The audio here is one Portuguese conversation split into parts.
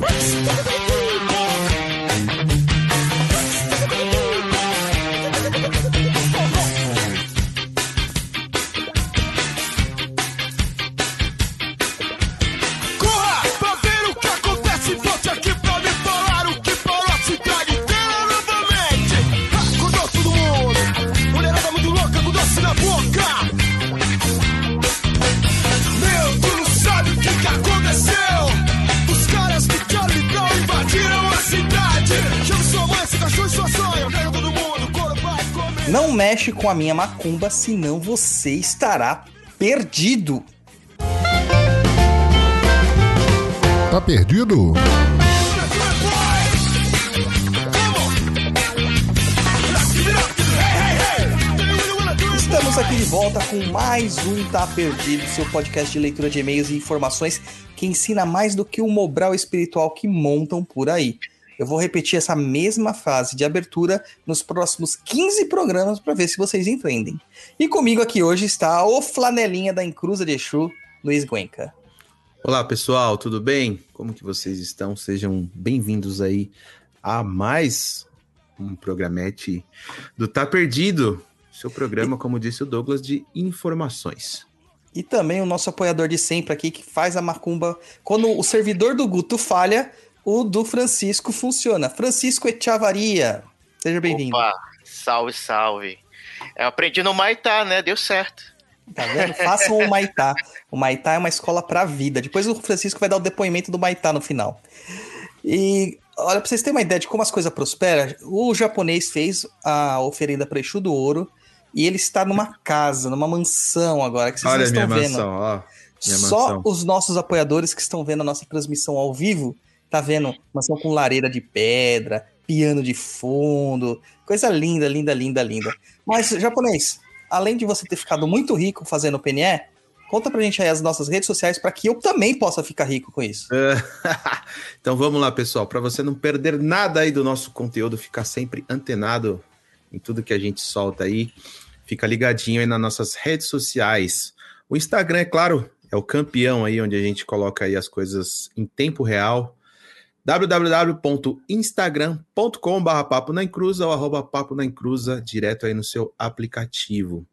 Let's do it. Com a minha macumba, senão você estará perdido. Tá perdido? Estamos aqui de volta com mais um Tá Perdido, seu podcast de leitura de e-mails e informações que ensina mais do que o Mobral espiritual que montam por aí. Eu vou repetir essa mesma frase de abertura nos próximos 15 programas para ver se vocês entendem. E comigo aqui hoje está o flanelinha da Encruza de Exu, Luiz Guenca. Olá pessoal, tudo bem? Como que vocês estão? Sejam bem-vindos aí a mais um programete do Tá Perdido, seu programa, como disse o Douglas, de informações. E também o nosso apoiador de sempre aqui, que faz a macumba. Quando o servidor do Guto falha, o do Francisco funciona. Francisco Echavaria. Seja bem-vindo. Opa, salve, salve. Eu aprendi no Maitá, né? Deu certo. Tá vendo? Façam o Maitá. O Maitá é uma escola pra vida. Depois o Francisco vai dar o depoimento do Maitá no final. E olha, pra vocês terem uma ideia de como as coisas prosperam, o japonês fez a oferenda para Exu do Ouro e ele está numa casa, numa mansão agora, que vocês Olha não a minha estão vendo. mansão, ó. Minha Só mansão. os nossos apoiadores que estão vendo a nossa transmissão ao vivo, tá vendo? Mansão com lareira de pedra, piano de fundo, coisa linda, linda, linda, linda. Mas, japonês, além de você ter ficado muito rico fazendo PNE, conta pra gente aí as nossas redes sociais para que eu também possa ficar rico com isso. então vamos lá, pessoal. Para você não perder nada aí do nosso conteúdo, ficar sempre antenado em tudo que a gente solta aí, fica ligadinho aí nas nossas redes sociais. O Instagram, é claro, é o campeão aí, onde a gente coloca aí as coisas em tempo real. www.instagram.com.br papo na encruza ou arroba papo na encruza, direto aí no seu aplicativo.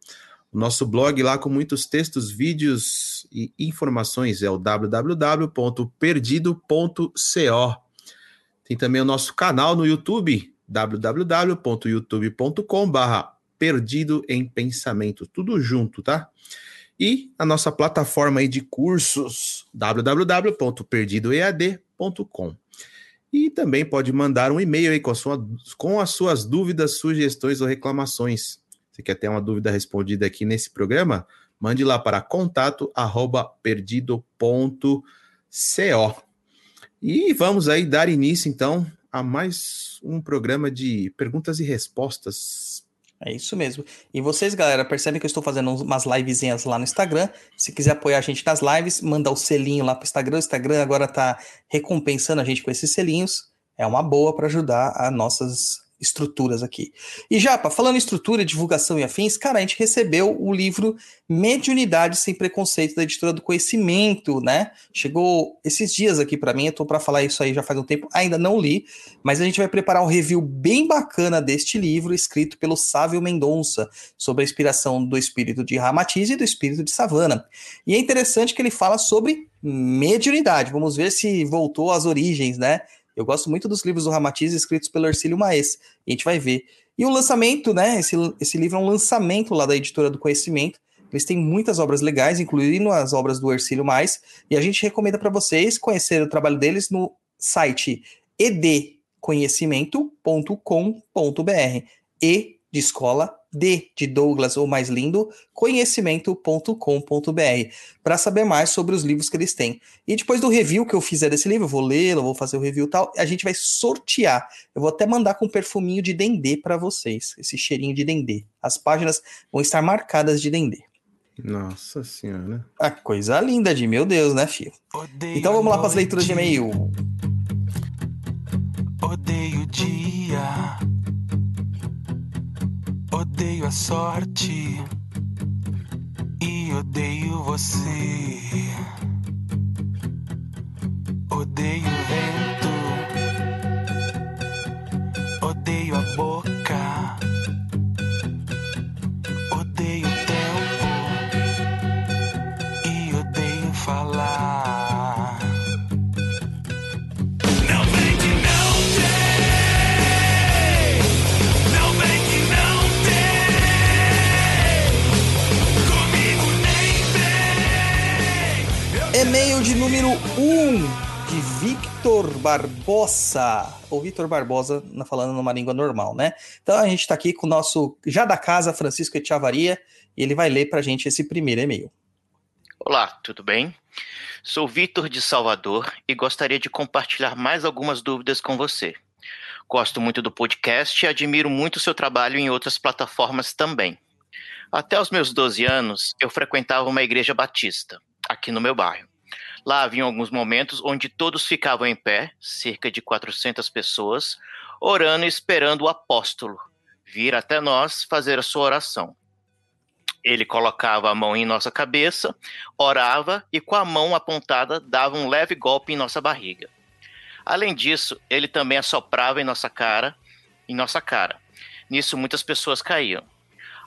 O nosso blog lá com muitos textos, vídeos e informações é o www.perdido.co. Tem também o nosso canal no YouTube, www.youtube.com.br Perdido em Pensamento, tudo junto, tá? E a nossa plataforma aí de cursos, www.perdidoead.com. E também pode mandar um e-mail aí com, sua, com as suas dúvidas, sugestões ou reclamações. Você quer ter uma dúvida respondida aqui nesse programa? Mande lá para contato arroba perdido.co. E vamos aí dar início, então, a mais um programa de perguntas e respostas. É isso mesmo. E vocês, galera, percebem que eu estou fazendo umas livezinhas lá no Instagram. Se quiser apoiar a gente nas lives, manda o selinho lá pro Instagram. O Instagram agora tá recompensando a gente com esses selinhos. É uma boa para ajudar a nossas estruturas aqui. E Japa, falando em estrutura, divulgação e afins, cara, a gente recebeu o livro Mediunidade Sem Preconceito da editora do Conhecimento, né? Chegou esses dias aqui para mim, eu tô para falar isso aí já faz um tempo, ainda não li, mas a gente vai preparar um review bem bacana deste livro, escrito pelo Sávio Mendonça, sobre a inspiração do espírito de Ramatiz e do espírito de Savana. E é interessante que ele fala sobre mediunidade. Vamos ver se voltou às origens, né? Eu gosto muito dos livros do Ramatiz escritos pelo Ercílio Maes. A gente vai ver. E o lançamento, né? Esse, esse livro é um lançamento lá da editora do Conhecimento. Eles têm muitas obras legais, incluindo as obras do Ercílio Mais. E a gente recomenda para vocês conhecer o trabalho deles no site edconhecimento.com.br. E de escola, D de Douglas ou mais lindo, conhecimento.com.br, para saber mais sobre os livros que eles têm. E depois do review que eu fizer desse livro, eu vou lê-lo, vou fazer o review e tal, a gente vai sortear. Eu vou até mandar com um perfuminho de dendê para vocês, esse cheirinho de dendê. As páginas vão estar marcadas de dendê. Nossa senhora. Ah, coisa linda de meu Deus, né, filho? Então vamos lá para as leituras de e-mail. Odeio dia, odeio a sorte e odeio você. Odeio o vento, odeio a boca. Número 1 um de Victor Barbosa. Ou Victor Barbosa, falando numa língua normal, né? Então a gente está aqui com o nosso já da casa, Francisco Echavaria, e ele vai ler pra gente esse primeiro e-mail. Olá, tudo bem? Sou Vitor de Salvador e gostaria de compartilhar mais algumas dúvidas com você. Gosto muito do podcast e admiro muito seu trabalho em outras plataformas também. Até os meus 12 anos, eu frequentava uma igreja batista, aqui no meu bairro. Lá havia alguns momentos onde todos ficavam em pé, cerca de 400 pessoas, orando e esperando o apóstolo vir até nós fazer a sua oração. Ele colocava a mão em nossa cabeça, orava e com a mão apontada dava um leve golpe em nossa barriga. Além disso, ele também assoprava em nossa cara, em nossa cara. Nisso muitas pessoas caíam.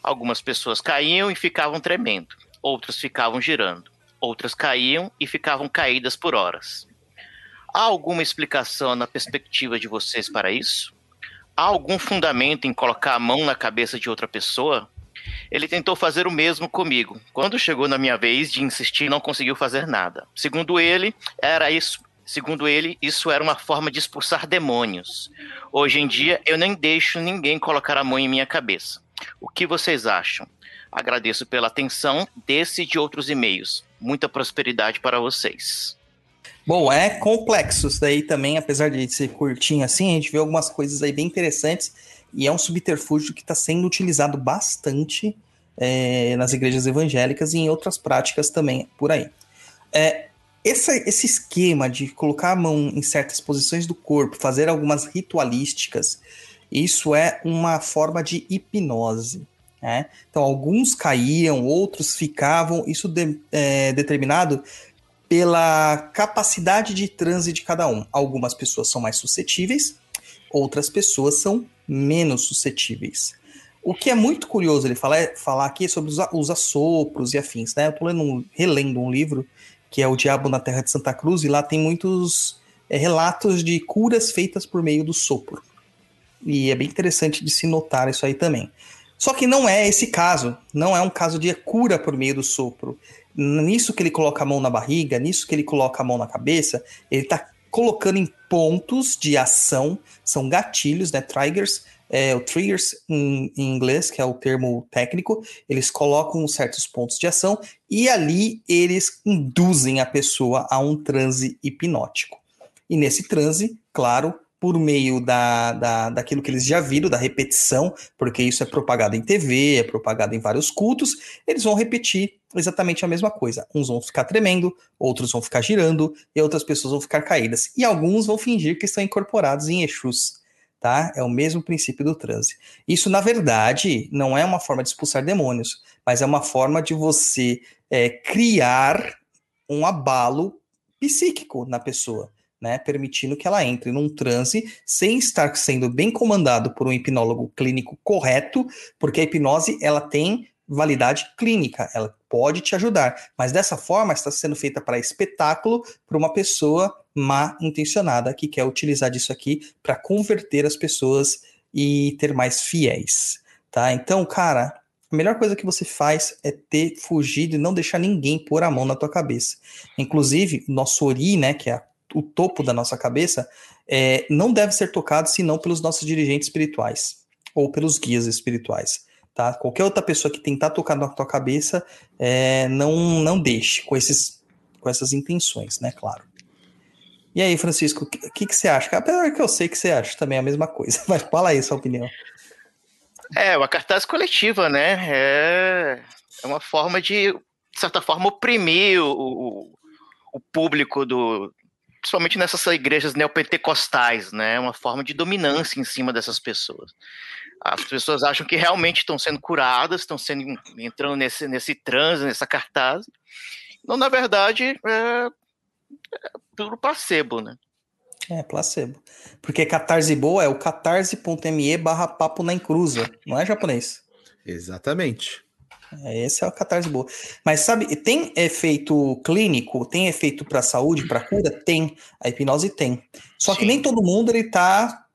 Algumas pessoas caíam e ficavam tremendo, outras ficavam girando, outras caíam e ficavam caídas por horas. Há alguma explicação na perspectiva de vocês para isso? Há algum fundamento em colocar a mão na cabeça de outra pessoa? Ele tentou fazer o mesmo comigo. Quando chegou na minha vez de insistir, não conseguiu fazer nada. Segundo ele, era isso. Segundo ele, isso era uma forma de expulsar demônios. Hoje em dia, eu nem deixo ninguém colocar a mão em minha cabeça. O que vocês acham? Agradeço pela atenção desse e de outros e-mails. Muita prosperidade para vocês. Bom, é complexo isso daí também, apesar de ser curtinho assim, a gente vê algumas coisas aí bem interessantes e é um subterfúgio que está sendo utilizado bastante é, nas igrejas evangélicas e em outras práticas também por aí. É, esse esquema de colocar a mão em certas posições do corpo, fazer algumas ritualísticas, isso é uma forma de hipnose. Né? Então, alguns caíam, outros ficavam, isso de- é determinado pela capacidade de transe de cada um. Algumas pessoas são mais suscetíveis, outras pessoas são menos suscetíveis. O que é muito curioso ele falar, falar aqui é sobre os, os assopros e afins, né? Eu tô lendo um- relendo um livro que é O Diabo na Terra de Santa Cruz, e lá tem muitos é, relatos de curas feitas por meio do sopro. E é bem interessante de se notar isso aí também. Só que não é esse caso, não é um caso de cura por meio do sopro. Nisso que ele coloca a mão na barriga, nisso que ele coloca a mão na cabeça, ele está colocando em pontos de ação, são gatilhos, né, triggers, é, o triggers em, em inglês, que é o termo técnico, eles colocam certos pontos de ação e ali eles induzem a pessoa a um transe hipnótico. E nesse transe, claro, por meio da, da, daquilo que eles já viram, da repetição, porque isso é propagado em TV, é propagado em vários cultos, eles vão repetir exatamente a mesma coisa. Uns vão ficar tremendo, outros vão ficar girando, e outras pessoas vão ficar caídas. E alguns vão fingir que estão incorporados em Exus. Tá? É o mesmo princípio do transe. Isso, na verdade, não é uma forma de expulsar demônios, mas é uma forma de você é, criar um abalo psíquico na pessoa. Né, permitindo que ela entre num transe sem estar sendo bem comandado por um hipnólogo clínico correto, porque a hipnose ela tem validade clínica, ela pode te ajudar, mas dessa forma está sendo feita para espetáculo para uma pessoa má intencionada que quer utilizar disso aqui para converter as pessoas e ter mais fiéis, tá? Então, cara, a melhor coisa que você faz é ter fugido e não deixar ninguém pôr a mão na tua cabeça. Inclusive, o nosso ori, né, que é a o topo da nossa cabeça, é, não deve ser tocado senão pelos nossos dirigentes espirituais ou pelos guias espirituais. Tá? Qualquer outra pessoa que tentar tocar na tua cabeça, é, não, não deixe com, esses, com essas intenções, né? Claro. E aí, Francisco, o que, que, você acha? Apesar que eu sei que você acha também a mesma coisa, mas fala aí sua opinião. É, uma cartaz coletiva, né? É, é uma forma de, de certa forma, oprimir o, o, o público do, principalmente nessas igrejas neopentecostais, né? Uma forma de dominância em cima dessas pessoas. As pessoas acham que realmente estão sendo curadas, estão sendo entrando nesse, nesse transe, nessa cartaz. Não, na verdade, é, é puro placebo, né? É, placebo. Porque catarse boa é o catarse.me barra papo na encruza, não é japonês? Exatamente. Esse é o catarse boa. Mas sabe, tem efeito clínico, tem efeito para saúde, para cura? Tem. A hipnose tem. Só Sim. que nem todo mundo ele tá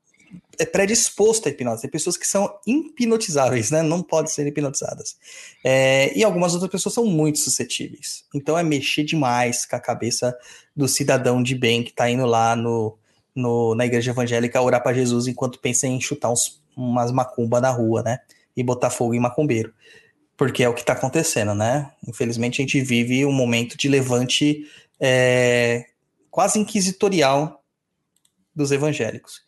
é predisposto à hipnose. Tem pessoas que são hipnotizáveis, né? Não podem ser hipnotizadas. É, e algumas outras pessoas são muito suscetíveis. Então é mexer demais com a cabeça do cidadão de bem que está indo lá no, no, na igreja evangélica orar para Jesus enquanto pensa em chutar uns, umas macumba na rua, né? E botar fogo em macumbeiro. Porque é o que está acontecendo, né? Infelizmente a gente vive um momento de levante é, quase inquisitorial dos evangélicos.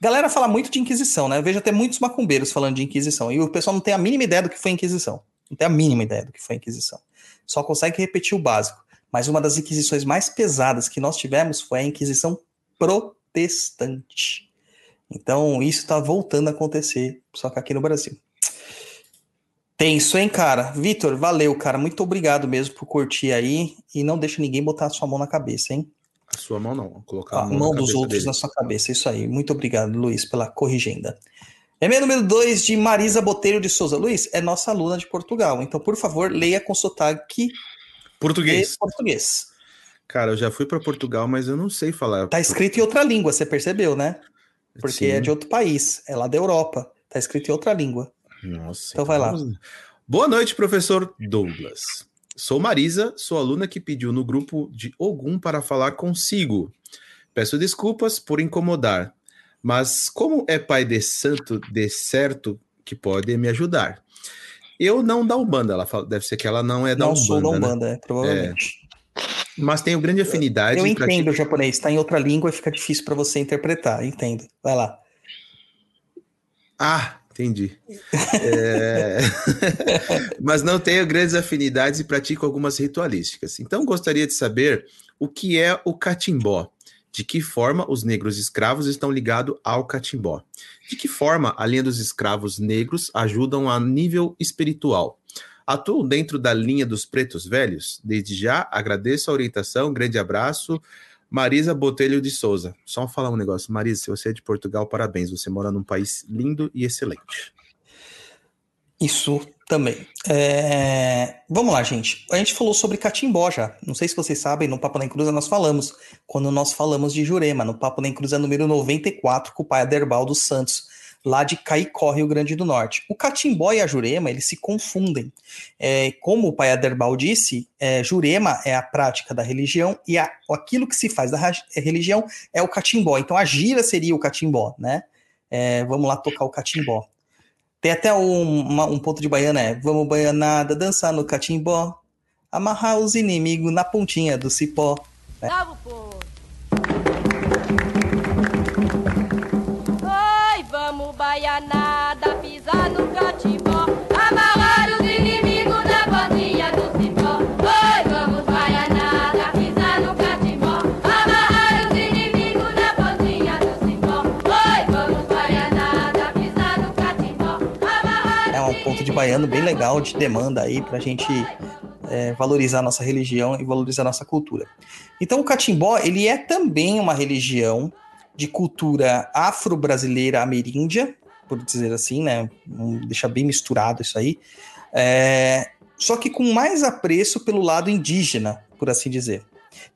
Galera fala muito de Inquisição, né? Eu vejo até muitos macumbeiros falando de Inquisição. E o pessoal não tem a mínima ideia do que foi Inquisição. Não tem a mínima ideia do que foi Inquisição. Só consegue repetir o básico. Mas uma das inquisições mais pesadas que nós tivemos foi a Inquisição protestante. Então, isso está voltando a acontecer, só que aqui no Brasil. Tenso, hein, cara? Vitor, valeu, cara. Muito obrigado mesmo por curtir aí. E não deixa ninguém botar a sua mão na cabeça, hein? A sua mão não, colocar a a mão, dos outros dele. na sua cabeça. Isso aí. Muito obrigado, Luiz, pela corrigenda. E-mail número 2 de Marisa Botelho de Souza. Luiz, é nossa aluna de Portugal. Então, por favor, leia com sotaque Português. português. Cara, eu já fui para Portugal, mas eu não sei falar. Tá escrito em outra língua, você percebeu, né? Porque Sim. é de outro país. É lá da Europa. Tá escrito em outra língua. Nossa. Então vai lá. vamos Boa noite, professor Douglas. Sou Marisa, sou aluna que pediu no grupo de Ogum para falar consigo. Peço desculpas por incomodar, mas como é pai de santo de certo que pode me ajudar? Eu não da Umbanda, ela fala, deve ser que ela não é da não Umbanda, sou da né? Umbanda, é, provavelmente. mas tenho grande afinidade Eu e pratico- entendo o japonês, tá em outra língua e fica difícil para você interpretar. Entendo. Vai lá. Ah, entendi. É, Mas não tenho grandes afinidades e pratico algumas ritualísticas. Então gostaria de saber o que é o catimbó. De que forma os negros escravos estão ligados ao catimbó? De que forma a linha dos escravos negros ajudam a nível espiritual? Atuam dentro da linha dos pretos velhos? Desde já agradeço a orientação, grande abraço. Marisa Botelho de Souza. Só falar um negócio. Marisa, se você é de Portugal, parabéns. Você mora num país lindo e excelente. Isso também. É, Vamos lá, gente. A gente falou sobre catimbó já. Não sei se vocês sabem, no Papo na Encruza nós falamos, quando nós falamos de Jurema, no Papo na Encruza número 94, com o pai Aderbal dos Santos, lá de Caicó, Rio Grande do Norte. O catimbó e a Jurema, eles se confundem. É, como o pai Aderbal disse, é, Jurema é a prática da religião e a- aquilo que se faz da ra- religião é o catimbó. Então a gira seria o catimbó, né? É, vamos lá tocar o catimbó. Tem até um, uma- um ponto de baiana, é Vamos baianada, dançar no catimbó, amarrar os inimigos na pontinha do cipó. Salve o povo! De baiano bem legal, de demanda aí pra gente é, valorizar a nossa religião e valorizar a nossa cultura. Então o catimbó, ele é também uma religião de cultura afro-brasileira ameríndia, por dizer assim, né? Vamos deixar bem misturado isso aí. É, só que com mais apreço pelo lado indígena, por assim dizer.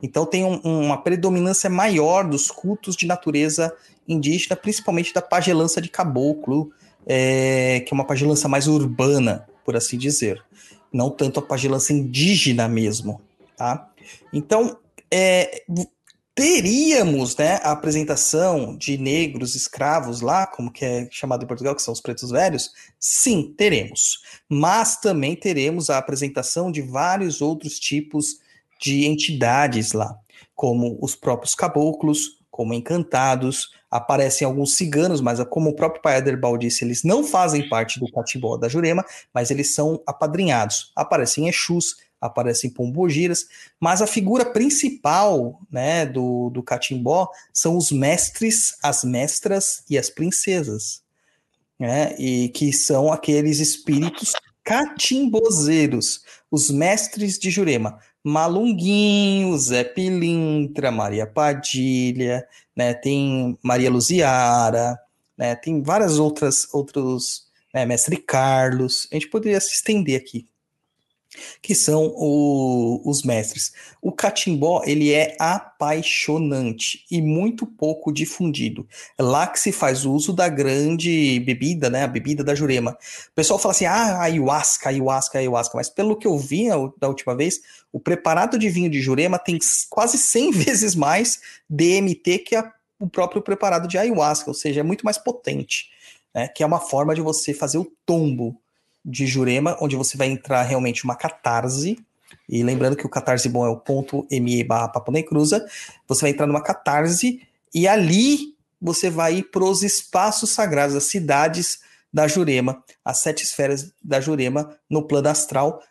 Então tem um- uma predominância maior dos cultos de natureza indígena, principalmente da pagelança de caboclo, é, que é uma pagelança mais urbana, por assim dizer. Não tanto a pagelança indígena mesmo, tá? Então, é, teríamos né, a apresentação de negros escravos lá, como que é chamado em Portugal, que são os pretos velhos? Sim, teremos. Mas também teremos a apresentação de vários outros tipos de entidades lá, como os próprios caboclos, como encantados, aparecem alguns ciganos, mas como o próprio pai Aderbal disse, eles não fazem parte do catimbó da Jurema, mas eles são apadrinhados. Aparecem Exus, aparecem pombogiras, mas a figura principal né, do, do catimbó são os mestres, as mestras e as princesas, né, e que são aqueles espíritos catimbozeiros, os mestres de Jurema. Malunguinho, Zé Pilintra, Maria Padilha, né, tem Maria Luziara, né, tem várias outras, outros, né, Mestre Carlos, a gente poderia se estender aqui. Que são o- os mestres. O catimbó, ele é apaixonante e muito pouco difundido. É lá que se faz uso da grande bebida, né, a bebida da Jurema. O pessoal fala assim, ah, ayahuasca, ayahuasca, ayahuasca, mas pelo que eu vi da última vez, o preparado de vinho de Jurema tem quase 100 vezes mais DMT que a- o próprio preparado de ayahuasca, ou seja, é muito mais potente, né, que é uma forma de você fazer o tombo de Jurema, onde você vai entrar realmente uma catarse. E lembrando que o catarse bom é o ponto ME barra Papo Cruza. Você vai entrar numa catarse e ali você vai ir para os espaços sagrados, as cidades da Jurema, as sete esferas da Jurema no plano astral,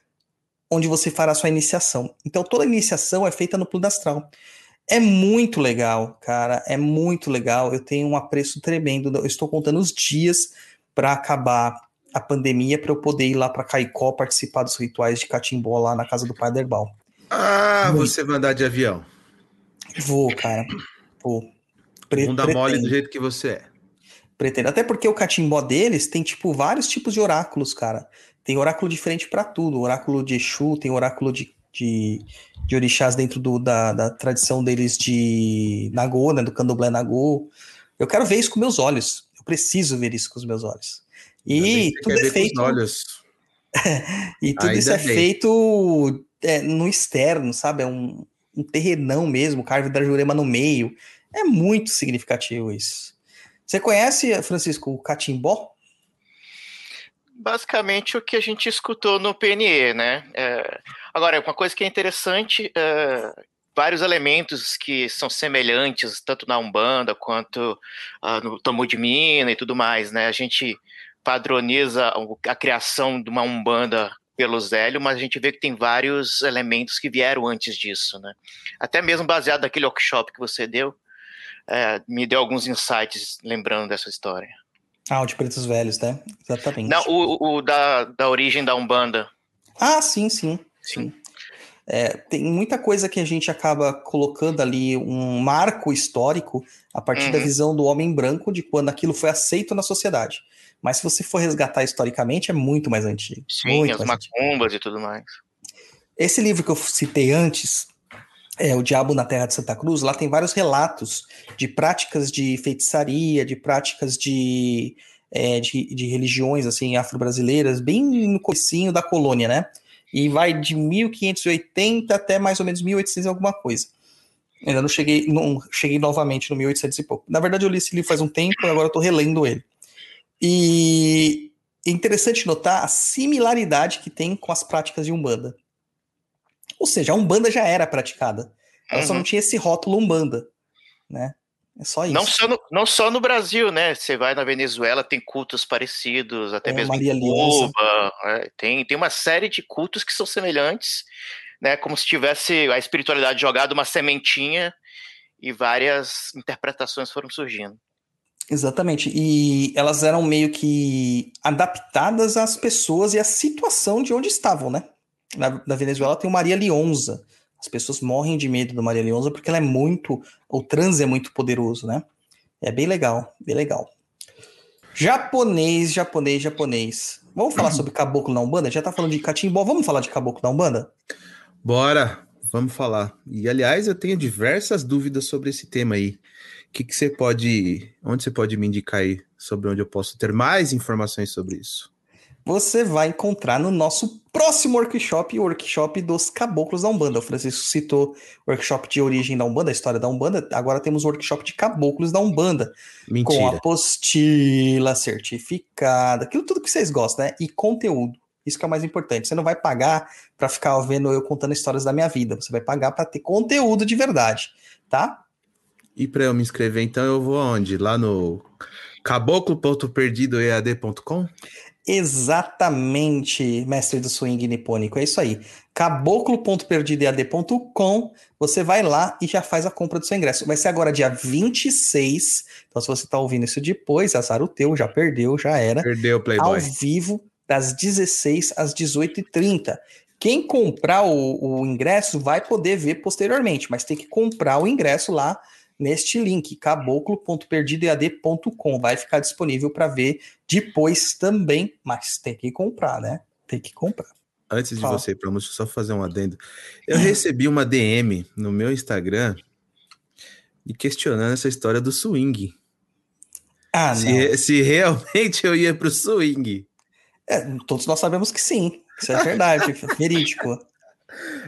onde você fará sua iniciação. Então toda iniciação é feita no plano astral. É muito legal, cara, é muito legal. Eu tenho um apreço tremendo. Eu estou contando os dias para acabar a pandemia para eu poder ir lá para Caicó participar dos rituais de catimbó lá na casa do Pai Derbal. Ah, Muito. você vai andar de avião. Vou, cara. Vou. Pre- Bunda mole do pretendo, jeito que você é. pretendo. Até porque o catimbó deles tem, tipo, vários tipos de oráculos, cara. Tem oráculo diferente para tudo. Oráculo de Exu, tem oráculo de, de, de orixás dentro do- da, da tradição deles de Nagô, né? Do candomblé Nagô. Eu quero ver isso com meus olhos. Eu preciso ver isso com os meus olhos. E tudo é feito... olhos. E tudo Ainda isso é bem. feito é, no externo, sabe? É um, um terrenão mesmo, carve da Jurema no meio. É muito significativo isso. Você conhece, Francisco, o catimbó? Basicamente o que a gente escutou no PNE, né? É, agora, uma coisa que é interessante, é, vários elementos que são semelhantes, tanto na Umbanda quanto ah, no Tamu de Mina e tudo mais, né? A gente padroniza a criação de uma Umbanda pelo Zélio, mas a gente vê que tem vários elementos que vieram antes disso, né? Até mesmo baseado naquele workshop que você deu, é, me deu alguns insights lembrando dessa história. Ah, o de Pretos Velhos, né? Exatamente. Não, o, o da, da origem da Umbanda. Ah, sim, sim. Sim. É, tem muita coisa que a gente acaba colocando ali um marco histórico a partir da Uhum. visão do homem branco de quando aquilo foi aceito na sociedade. Mas se você for resgatar historicamente, é muito mais antigo. Sim, muito as mais antigo. macumbas e tudo mais. Esse livro que eu citei antes, é O Diabo na Terra de Santa Cruz, lá tem vários relatos de práticas de feitiçaria, de práticas de, é, de, de religiões assim afro-brasileiras, bem no comecinho da colônia, né? E vai de 1580 até mais ou menos 1800 e alguma coisa. Ainda não cheguei, não cheguei novamente no 1800 e pouco. Na verdade, eu li esse livro faz um tempo e agora eu tô relendo ele. E é interessante notar a similaridade que tem com as práticas de Umbanda. Ou seja, a Umbanda já era praticada. Ela só Uhum. não tinha esse rótulo Umbanda, né? É só isso. Não só, no, não só no Brasil, né? Você vai na Venezuela, tem cultos parecidos, até É, mesmo Maria em. Cuba. é, tem, tem uma série de cultos que são semelhantes, né? Como se tivesse a espiritualidade jogado uma sementinha e várias interpretações foram surgindo. Exatamente. E elas eram meio que adaptadas às pessoas e à situação de onde estavam, né? Na, na Venezuela tem o Maria Leonza. As pessoas morrem de medo do Maria Leonza porque ela é muito. O transe é muito poderoso, né? É bem legal, bem legal. Japonês, japonês, japonês. Vamos falar sobre caboclo na Umbanda? Já tá falando de catimbó, vamos falar de caboclo na Umbanda? Bora, vamos falar. E aliás, eu tenho diversas dúvidas sobre esse tema aí. O que, que você pode. Onde você pode me indicar aí sobre onde eu posso ter mais informações sobre isso? Você vai encontrar no nosso próximo workshop, o workshop dos caboclos da Umbanda. O Francisco citou o workshop de origem da Umbanda, a história da Umbanda. Agora temos o workshop de caboclos da Umbanda. Com Mentira. apostila, certificado, aquilo tudo que vocês gostam, né? E conteúdo. Isso que é o mais importante. Você não vai pagar para ficar vendo eu contando histórias da minha vida. Você vai pagar para ter conteúdo de verdade, tá? E para eu me inscrever, então, eu vou aonde? Lá no caboclo.perdidoead.com? Exatamente, mestre do swing nipônico. É isso aí. caboclo.perdidead.com. Você vai lá e já faz a compra do seu ingresso. Vai ser agora dia 26. Então, se você está ouvindo isso depois, azar o teu, já perdeu, já era. Perdeu o Ao Playboy. vivo, das 16 às 18h30. Quem comprar o, o ingresso vai poder ver posteriormente, mas tem que comprar o ingresso lá neste link, caboclo.perdidoead.com. Vai ficar disponível para ver depois também, mas tem que comprar, né? Tem que comprar. Antes de Fala. você ir pra música, só fazer um adendo. Eu recebi uma DM no meu Instagram e questionando essa história do swing. Ah, se, se realmente eu ia pro swing. É, todos nós sabemos que sim. Isso é verdade, verídico.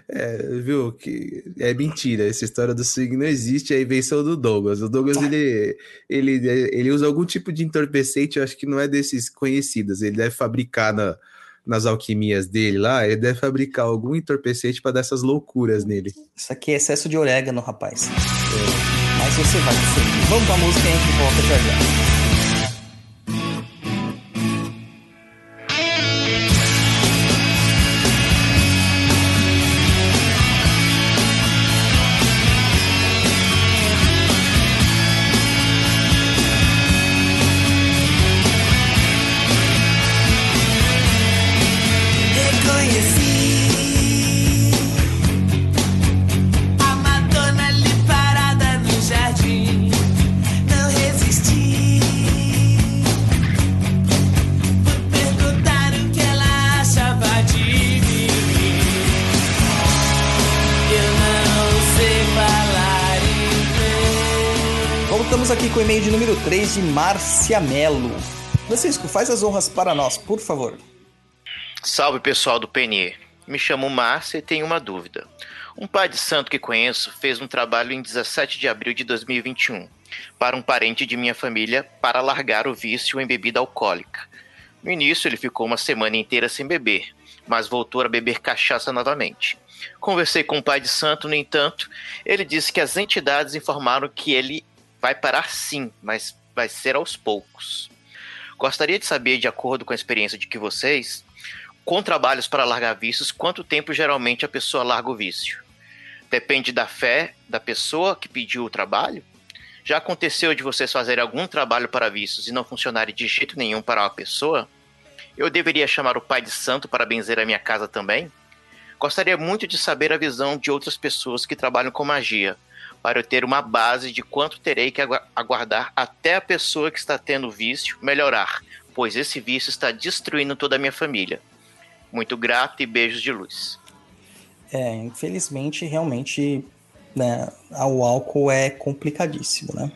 É, viu? Que é mentira. Essa história do swing não existe. É a invenção do Douglas. O Douglas ele, ele, ele usa algum tipo de entorpecente. Eu acho que não é desses conhecidos. Ele deve fabricar na- nas alquimias dele lá. Ele deve fabricar algum entorpecente para dar essas loucuras nele. Isso aqui é excesso de orégano, rapaz. Mas você vai sim. Vamos pra música e a gente volta já já. De Márcia Melo. Francisco, faz as honras para nós, por favor. Salve pessoal do PNE. Me chamo Márcia e tenho uma dúvida. Um pai de santo que conheço fez um trabalho em 17 de abril de 2021 para um parente de minha família para largar o vício em bebida alcoólica. No início ele ficou uma semana inteira sem beber, mas voltou a beber cachaça novamente. Conversei com o pai de santo, no entanto, ele disse que as entidades informaram que ele vai parar sim, mas vai ser aos poucos. Gostaria de saber, de acordo com a experiência de que vocês, com trabalhos para largar vícios, quanto tempo geralmente a pessoa larga o vício? Depende da fé da pessoa que pediu o trabalho? Já aconteceu de vocês fazerem algum trabalho para vícios e não funcionarem de jeito nenhum para uma pessoa? Eu deveria chamar o pai de santo para benzer a minha casa também? Gostaria muito de saber a visão de outras pessoas que trabalham com magia, para eu ter uma base de quanto terei que agu- aguardar até a pessoa que está tendo vício melhorar, pois esse vício está destruindo toda a minha família. Muito grato e beijos de luz. É, infelizmente, realmente, né, o álcool é complicadíssimo, né?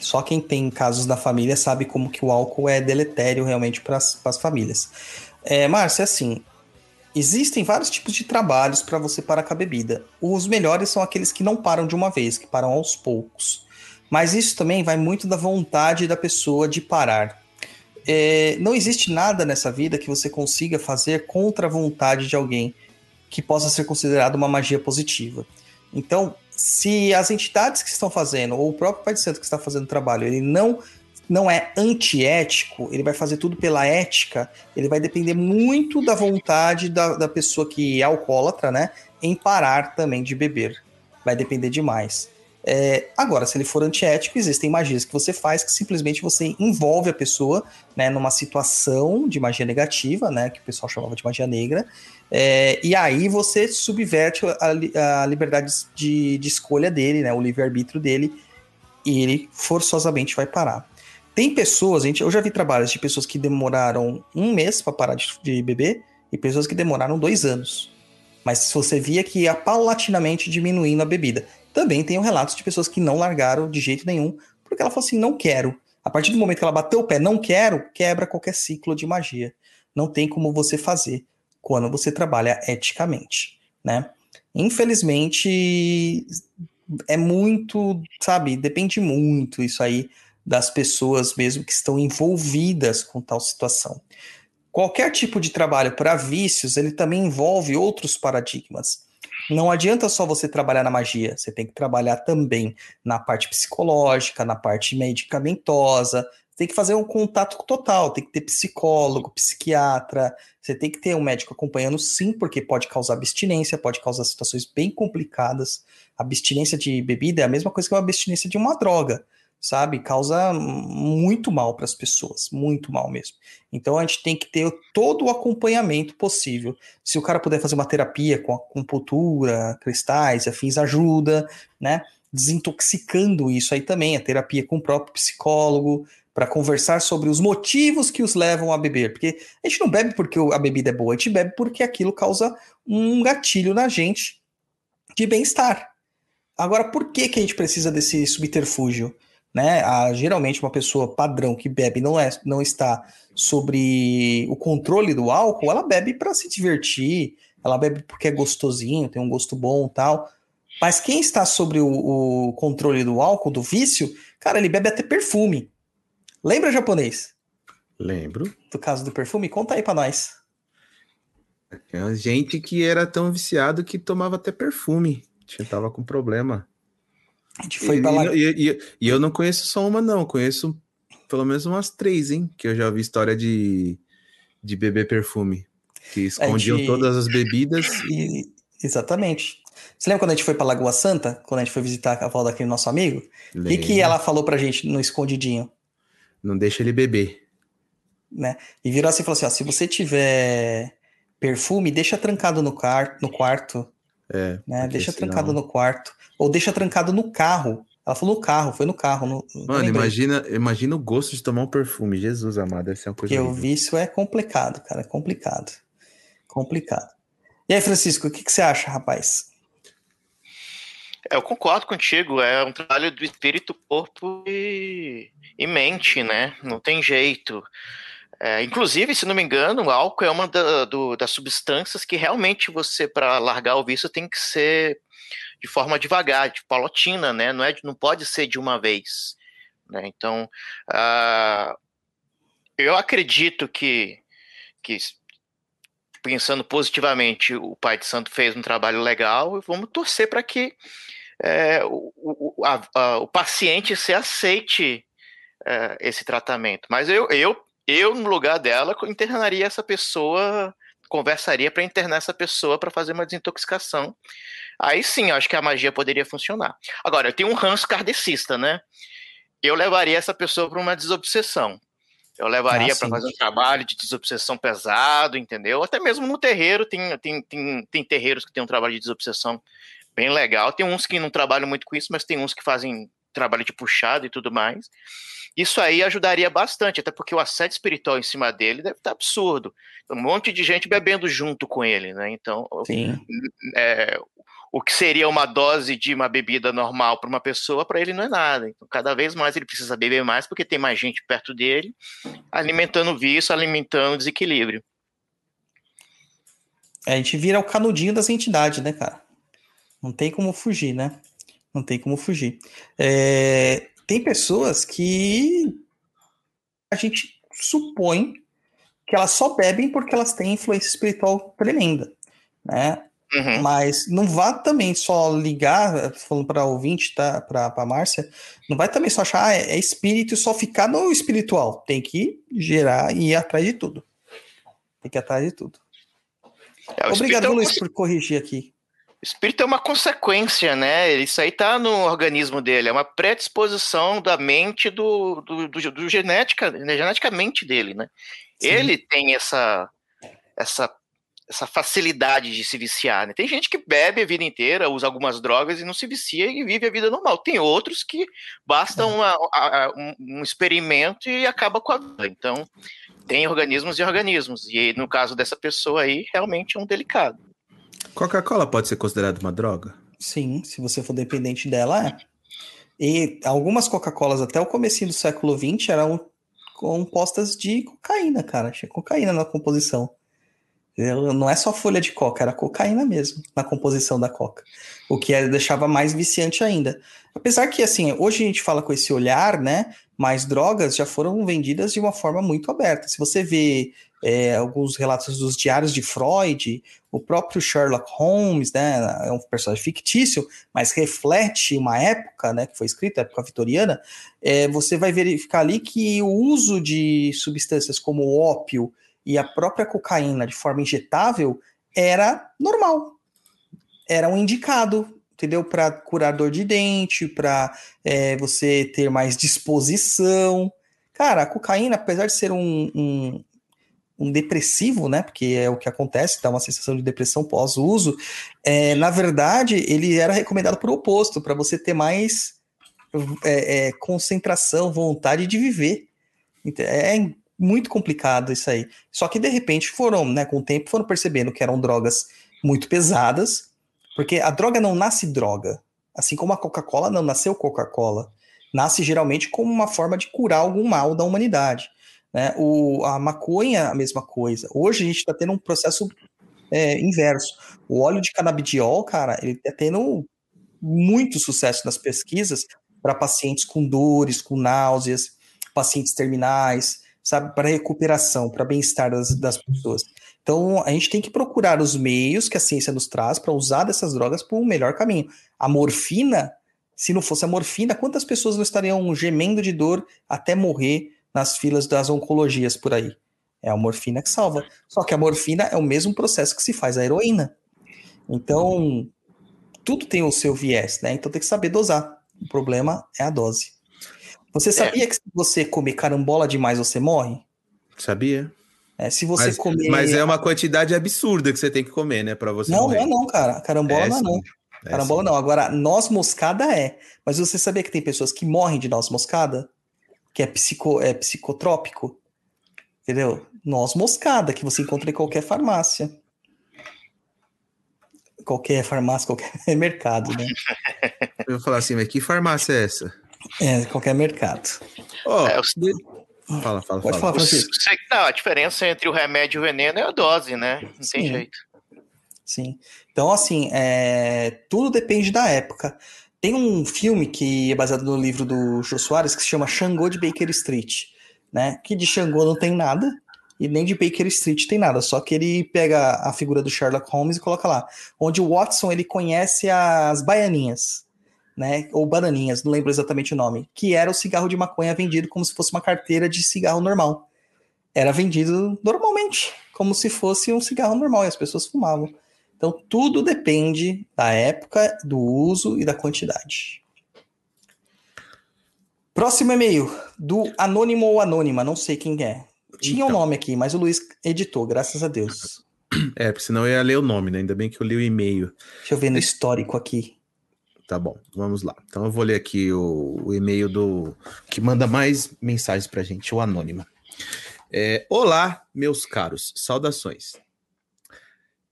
Só quem tem casos da família sabe como que o álcool é deletério realmente para as famílias. É, Márcia, assim, existem vários tipos de trabalhos para você parar com a bebida. Os melhores são aqueles que não param de uma vez, que param aos poucos. Mas isso também vai muito da vontade da pessoa de parar. É, não existe nada nessa vida que você consiga fazer contra a vontade de alguém que possa ser considerado uma magia positiva. Então, se as entidades que estão fazendo, ou o próprio Pai de Santo que está fazendo o trabalho, ele não, não é antiético, ele vai fazer tudo pela ética, ele vai depender muito da vontade da, da pessoa que é alcoólatra, né? Em parar também de beber. Vai depender demais. É, agora, se ele for antiético, existem magias que você faz que simplesmente você envolve a pessoa né, numa situação de magia negativa, né? Que o pessoal chamava de magia negra. É, e aí você subverte a, a liberdade de, de escolha dele, né? O livre-arbítrio dele, e ele forçosamente vai parar. Tem pessoas, gente, eu já vi trabalhos de pessoas que demoraram um mês para parar de, de beber e pessoas que demoraram dois anos. Mas se você via que ia paulatinamente diminuindo a bebida. Também tem relatos de pessoas que não largaram de jeito nenhum, porque ela falou assim: não quero. A partir do momento que ela bateu o pé, não quero, quebra qualquer ciclo de magia. Não tem como você fazer quando você trabalha eticamente, né? Infelizmente, é muito, sabe, depende muito isso aí das pessoas mesmo que estão envolvidas com tal situação. Qualquer tipo de trabalho para vícios, ele também envolve outros paradigmas. Não adianta só você trabalhar na magia, você tem que trabalhar também na parte psicológica, na parte medicamentosa, tem que fazer um contato total, tem que ter psicólogo, psiquiatra, você tem que ter um médico acompanhando sim, porque pode causar abstinência, pode causar situações bem complicadas. Abstinência de bebida é a mesma coisa que uma abstinência de uma droga, sabe? Causa muito mal para as pessoas, muito mal mesmo. Então a gente tem que ter todo o acompanhamento possível. Se o cara puder fazer uma terapia com acupuntura, cristais, afins, ajuda, né? Desintoxicando isso aí também, a terapia com o próprio psicólogo, para conversar sobre os motivos que os levam a beber. Porque a gente não bebe porque a bebida é boa, a gente bebe porque aquilo causa um gatilho na gente de bem-estar. Agora, por que, que a gente precisa desse subterfúgio? Né? Ah, geralmente, uma pessoa padrão que bebe não, é, não está sobre o controle do álcool, ela bebe para se divertir, ela bebe porque é gostosinho, tem um gosto bom e tal. Mas quem está sobre o, o controle do álcool, do vício, cara, ele bebe até perfume. Lembra japonês? Lembro. Do caso do perfume? Conta aí pra nós. Gente que era tão viciado que tomava até perfume. Tinha, tava com problema. A gente foi e, pra lá. e- e- e eu não conheço só uma, não. Conheço pelo menos umas três, hein? Que eu já ouvi história de, de beber perfume. Que escondiam gente- todas as bebidas. E- exatamente. Você lembra quando a gente foi pra Lagoa Santa? Quando a gente foi visitar a avó daquele nosso amigo? O que, que ela falou pra gente no escondidinho? Não deixa ele beber. né? E virou assim e falou assim: ó, se você tiver perfume, deixa trancado no, car no quarto, É. né? Deixa trancado no quarto. Ou deixa trancado no carro. Ela falou no carro, foi no carro. No, não Mano, imagina, imagina o gosto de tomar um perfume. Jesus amado, deve ser uma coisa Porque o vício é complicado, cara. É complicado. Complicado. E aí, Francisco, o que, que você acha, rapaz? É, Eu concordo contigo, é um trabalho do espírito, corpo e, e mente, né? Não tem jeito. É, inclusive, se não me engano, o álcool é uma da- do- das substâncias que realmente você, para largar o vício, tem que ser de forma devagar, de palotina, né? Não, é, não pode ser de uma vez. Né? Então, ah, eu acredito que, que, pensando positivamente, o Pai de Santo fez um trabalho legal e vamos torcer para que é, o, o, a- a- o paciente se aceite é, esse tratamento. Mas eu, eu, eu, no lugar dela, internaria essa pessoa, conversaria para internar essa pessoa para fazer uma desintoxicação. Aí sim, eu acho que a magia poderia funcionar. Agora, eu tenho um ranço kardecista, né? Eu levaria essa pessoa para uma desobsessão. Eu levaria Ah, para fazer um trabalho de desobsessão pesado, entendeu? Até mesmo no terreiro, tem, tem, tem, tem terreiros que tem um trabalho de desobsessão bem legal. Tem uns que não trabalham muito com isso, mas tem uns que fazem trabalho de puxado e tudo mais. Isso aí ajudaria bastante, até porque o assédio espiritual em cima dele deve estar absurdo. Um monte de gente bebendo junto com ele, né? Então, é, o que seria uma dose de uma bebida normal para uma pessoa, para ele não é nada. Então, cada vez mais ele precisa beber mais, porque tem mais gente perto dele, alimentando o vício, alimentando o desequilíbrio. A gente vira o canudinho das entidades, né, cara? Não tem como fugir, né? Não tem como fugir. É, tem pessoas que a gente supõe que elas só bebem porque elas têm influência espiritual tremenda, né? Uhum. Mas não vá também só ligar, falando para ouvinte, tá? Para a Márcia, não vai também só achar ah, é espírito e só ficar no espiritual. Tem que gerar e ir atrás de tudo. Tem que ir atrás de tudo. É, Obrigado, é Luiz, por corrigir aqui. O espírito é uma consequência, né? Isso aí tá no organismo dele, é uma predisposição da mente do, do, do, do genética, né, geneticamente dele, né? Sim. Ele tem essa, essa, essa facilidade de se viciar, né? Tem gente que bebe a vida inteira, usa algumas drogas e não se vicia e vive a vida normal. Tem outros que basta uma- a- a- um, um experimento e acaba com a vida. Então, tem organismos e organismos. E no caso dessa pessoa aí, realmente é um delicado. Coca-Cola pode ser considerada uma droga? Sim, se você for dependente dela, é. E algumas Coca-Colas até o comecinho do século XX eram compostas de cocaína, cara. Tinha cocaína na composição. Não é só folha de coca, era cocaína mesmo na composição da coca. O que deixava mais viciante ainda. Apesar que, assim, hoje a gente fala com esse olhar, né? Mas drogas já foram vendidas de uma forma muito aberta. Se você vê é, alguns relatos dos diários de Freud, o próprio Sherlock Holmes, né? É um personagem fictício, mas reflete uma época, né? Que foi escrita, a época vitoriana. é, você vai verificar ali que o uso de substâncias como o ópio e a própria cocaína de forma injetável era normal. Era um indicado, entendeu? Para curar dor de dente, para você ter mais disposição. Cara, a cocaína, apesar de ser um, um, um depressivo, né? Porque é o que acontece, dá uma sensação de depressão pós-uso. É, na verdade, ele era recomendado por oposto, para você ter mais é, é, concentração, vontade de viver. Ent- É muito complicado isso aí. Só que de repente foram, né, com o tempo, foram percebendo que eram drogas muito pesadas, porque a droga não nasce droga. Assim como a Coca-Cola não nasceu Coca-Cola. Nasce geralmente como uma forma de curar algum mal da humanidade. Né? O, a maconha, a mesma coisa. Hoje a gente está tendo um processo é, inverso. O óleo de canabidiol, cara, ele está tendo muito sucesso nas pesquisas para pacientes com dores, com náuseas, pacientes terminais, sabe, para recuperação, para bem-estar das, das pessoas. Então, a gente tem que procurar os meios que a ciência nos traz para usar dessas drogas por um melhor caminho. A morfina, se não fosse a morfina, quantas pessoas não estariam gemendo de dor até morrer nas filas das oncologias por aí? É a morfina que salva. Só que a morfina é o mesmo processo que se faz a heroína. Então, tudo tem o seu viés, né? Então tem que saber dosar. O problema é a dose. Você sabia que se você comer carambola demais, você morre? Sabia? É, se você Mas, comer. mas é uma quantidade absurda que você tem que comer, né? Pra você Não, morrer. não é não, cara. Carambola É, não é não. É, Carambola não. Agora, noz moscada é. Mas você sabia que tem pessoas que morrem de noz moscada? Que é, psico, é psicotrópico? Entendeu? Noz moscada, que você encontra em qualquer farmácia. Qualquer farmácia, qualquer mercado, né? Eu vou falar assim, mas que farmácia é essa? É, qualquer mercado. Ó, É, eu- Fala, fala, Pode fala. falar, Francisco. Sei que não, a diferença entre o remédio e o veneno é a dose, né? Não tem Sim. jeito. Sim. Então, assim, é, tudo depende da época. Tem um filme que é baseado no livro do Jô Soares que se chama Xangô de Baker Street, né? Que de Xangô não tem nada e nem de Baker Street tem nada, só que ele pega a figura do Sherlock Holmes e coloca lá, onde o Watson ele conhece as baianinhas, né? Ou bananinhas, não lembro exatamente o nome, que era o cigarro de maconha vendido como se fosse uma carteira de cigarro normal. Era vendido normalmente, como se fosse um cigarro normal e as pessoas fumavam. Então, tudo depende da época, do uso e da quantidade. Próximo e-mail, do Anônimo ou Anônima, não sei quem é. Tinha um Então. nome aqui, mas o Luiz editou, graças a Deus. É, porque senão eu ia ler o nome, né? Ainda bem que eu li o e-mail. Deixa eu ver no histórico aqui. Tá bom, vamos lá. Então eu vou ler aqui o, o e-mail do que manda mais mensagens pra gente, o Anônima. É, Olá, meus caros, saudações.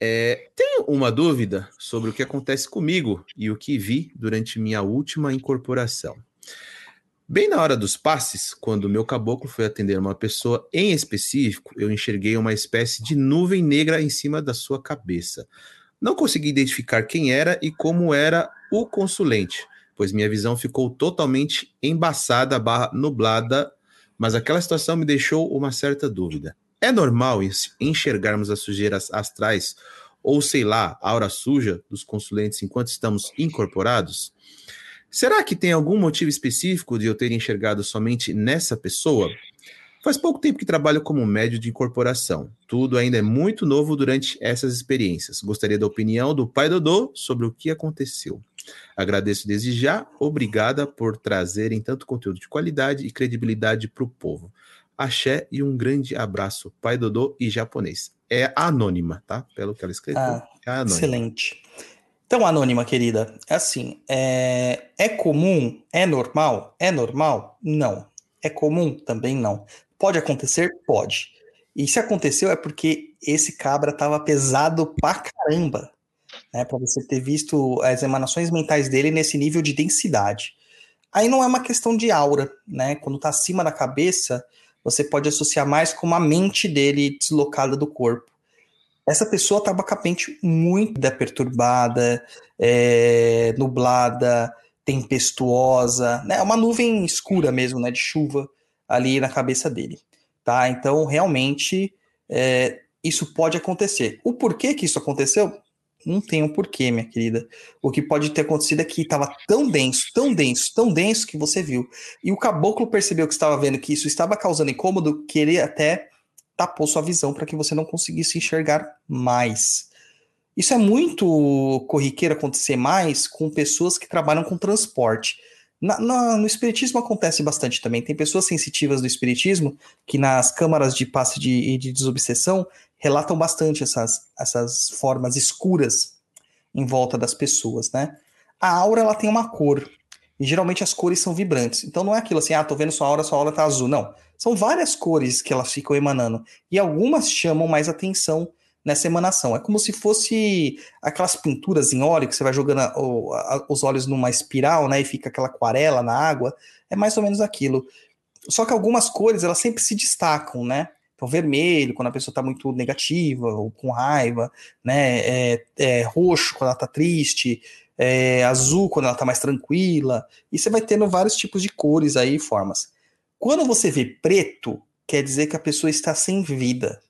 É, tenho uma dúvida sobre o que acontece comigo e o que vi durante minha última incorporação. Bem na hora dos passes, quando meu caboclo foi atender uma pessoa em específico, eu enxerguei uma espécie de nuvem negra em cima da sua cabeça. Não consegui identificar quem era e como era o consulente, pois minha visão ficou totalmente embaçada, barra nublada, mas aquela situação me deixou uma certa dúvida. É normal enxergarmos as sujeiras astrais, ou sei lá, a aura suja dos consulentes enquanto estamos incorporados? Será que tem algum motivo específico de eu ter enxergado somente nessa pessoa? Faz pouco tempo que trabalho como médio de incorporação. Tudo ainda é muito novo durante essas experiências. Gostaria da opinião do pai Dodô sobre o que aconteceu. Agradeço desde já. Obrigada por trazerem tanto conteúdo de qualidade e credibilidade para o povo. Axé e um grande abraço, pai Dodô e japonês. É anônima, tá? Pelo que ela escreveu. Ah, é anônima. Excelente. Então, Anônima, querida, é assim, é, é comum? É normal? É normal? Não. É comum? Também não. Pode acontecer? Pode. E se aconteceu é porque esse cabra tava pesado pra caramba, né? Pra você ter visto as emanações mentais dele nesse nível de densidade. Aí não é uma questão de aura, né? Quando tá acima da cabeça, você pode associar mais com a mente dele deslocada do corpo. Essa pessoa estava com a mente muito perturbada, é, nublada, tempestuosa, né? Uma nuvem escura mesmo, né? De chuva ali na cabeça dele, tá? Então, realmente, é, isso pode acontecer. O porquê que isso aconteceu? Não tem um porquê, minha querida. O que pode ter acontecido é que estava tão denso, tão denso, tão denso que você viu. E o caboclo percebeu que estava vendo que isso estava causando incômodo, que ele até tapou sua visão para que você não conseguisse enxergar mais. Isso é muito corriqueiro acontecer mais com pessoas que trabalham com transporte. Na- na- no espiritismo acontece bastante também. Tem pessoas sensitivas do espiritismo que nas câmaras de passe de, de desobsessão relatam bastante essas, essas formas escuras em volta das pessoas, né? A aura ela tem uma cor. E geralmente as cores são vibrantes. Então não é aquilo assim, ah, tô vendo sua aura, sua aura tá azul. Não. São várias cores que elas ficam emanando. E algumas chamam mais atenção nessa emanação. É como se fosse aquelas pinturas em óleo que você vai jogando a- a- os olhos numa espiral, né? E fica aquela aquarela na água. É mais ou menos aquilo. Só que algumas cores, elas sempre se destacam, né? Então, vermelho, quando a pessoa tá muito negativa ou com raiva, né? É, é roxo, quando ela tá triste. É azul, quando ela tá mais tranquila. E você vai tendo vários tipos de cores aí e formas. Quando você vê preto, quer dizer que a pessoa está sem vida.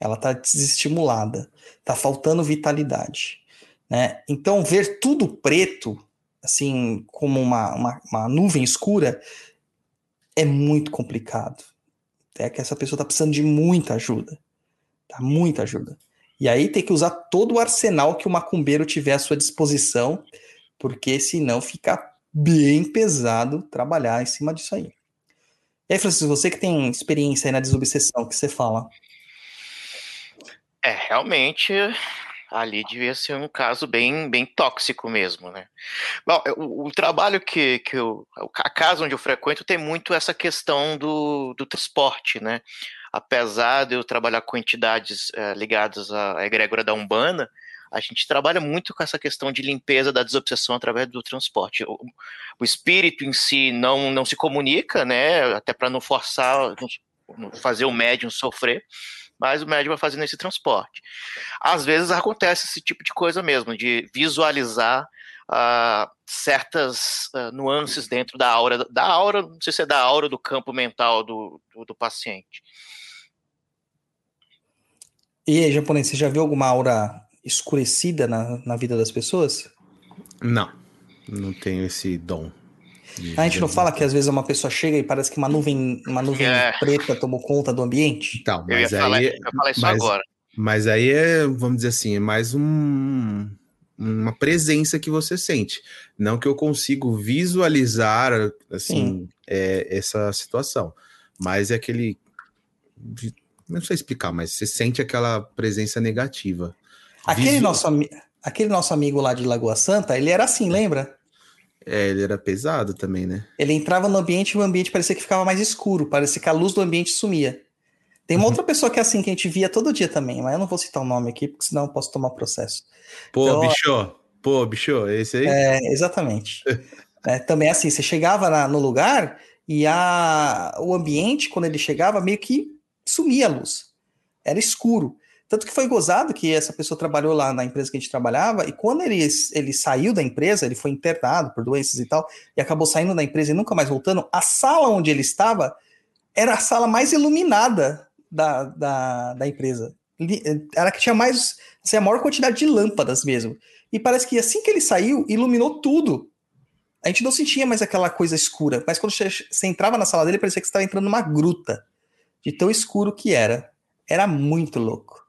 Ela está desestimulada, está faltando vitalidade, né? Então ver tudo preto, assim como uma, uma, uma nuvem escura, é muito complicado. É que essa pessoa está precisando de muita ajuda, tá? Muita ajuda. E aí tem que usar todo o arsenal que o macumbeiro tiver à sua disposição, porque senão fica bem pesado trabalhar em cima disso aí. E aí, Francisco, você que tem experiência aí na desobsessão, o que você fala? É, realmente, ali devia ser um caso bem, bem tóxico mesmo, né? Bom, o, o trabalho que, que eu, a casa onde eu frequento tem muito essa questão do, do transporte, né? Apesar de eu trabalhar com entidades eh, ligadas à egrégora da Umbanda, a gente trabalha muito com essa questão de limpeza da desobsessão através do transporte. O, o espírito em si não, não se comunica, né? Até para não forçar, fazer o médium sofrer, mas o médium vai fazendo esse transporte. Às vezes acontece esse tipo de coisa mesmo, de visualizar ah, certas ah, nuances dentro da aura, da aura, não sei se é da aura do campo mental do, do, do paciente. E aí, japonês, você já viu alguma aura escurecida na, na vida das pessoas? Não, não tenho esse dom. A gente não fala que às vezes uma pessoa chega e parece que uma nuvem, uma nuvem É. preta tomou conta do ambiente? Então, Eu ia, mas falar, aí, eu ia falar isso mas- agora. mas aí é, vamos dizer assim, é mais um, uma presença que você sente. Não que eu consigo visualizar, assim, é, essa situação. Mas é aquele... Não sei explicar, mas você sente aquela presença negativa. Aquele Visu- nosso, aquele nosso amigo lá de Lagoa Santa, ele era assim, lembra? É, ele era pesado também, né? Ele entrava no ambiente e o ambiente parecia que ficava mais escuro, parecia que a luz do ambiente sumia. Tem uma outra pessoa que é assim, que a gente via todo dia também, mas eu não vou citar o nome aqui, porque senão eu posso tomar processo. Pô, Então, bicho, pô, bicho, esse aí? É, exatamente. É, também é assim, você chegava na- no lugar e a, o ambiente, quando ele chegava, meio que sumia a luz. Era escuro. Tanto que foi gozado que essa pessoa trabalhou lá na empresa que a gente trabalhava, e quando ele, ele saiu da empresa, ele foi internado por doenças e tal, e acabou saindo da empresa e nunca mais voltando, a sala onde ele estava era a sala mais iluminada da, da, da empresa. Era que tinha mais, assim, a maior quantidade de lâmpadas mesmo. E parece que assim que ele saiu, iluminou tudo. A gente não sentia mais aquela coisa escura, mas quando você você entrava na sala dele, parecia que você estava entrando numa gruta, de tão escuro que era. Era muito louco.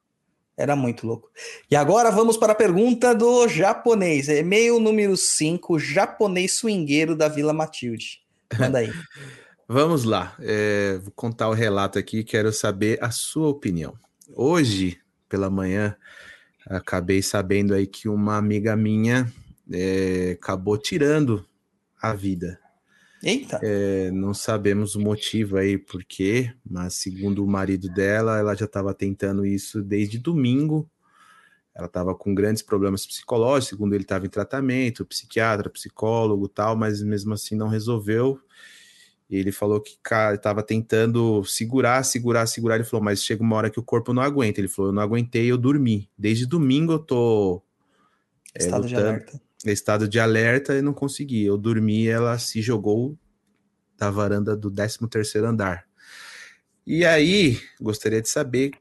Era muito louco. E agora vamos para a pergunta do japonês. E-mail número 5, japonês swingueiro da Vila Matilde. Manda aí. Vamos lá, é, vou contar o relato aqui, quero saber a sua opinião. Hoje, pela manhã, acabei sabendo aí que uma amiga minha é, acabou tirando a vida. Eita. É, não sabemos o motivo aí por quê, mas segundo o marido dela, ela já estava tentando isso desde domingo. Ela estava com grandes problemas psicológicos, segundo ele estava em tratamento, psiquiatra, psicólogo, tal, mas mesmo assim não resolveu. Ele falou que estava tentando segurar, segurar, segurar. Ele falou, mas chega uma hora que o corpo não aguenta. Ele falou, eu não aguentei, eu dormi. Desde domingo eu tô é, Estado de lutando alerta. Estado de alerta e não consegui. Eu dormi, ela se jogou da varanda do 13 terceiro andar. E aí, gostaria de saber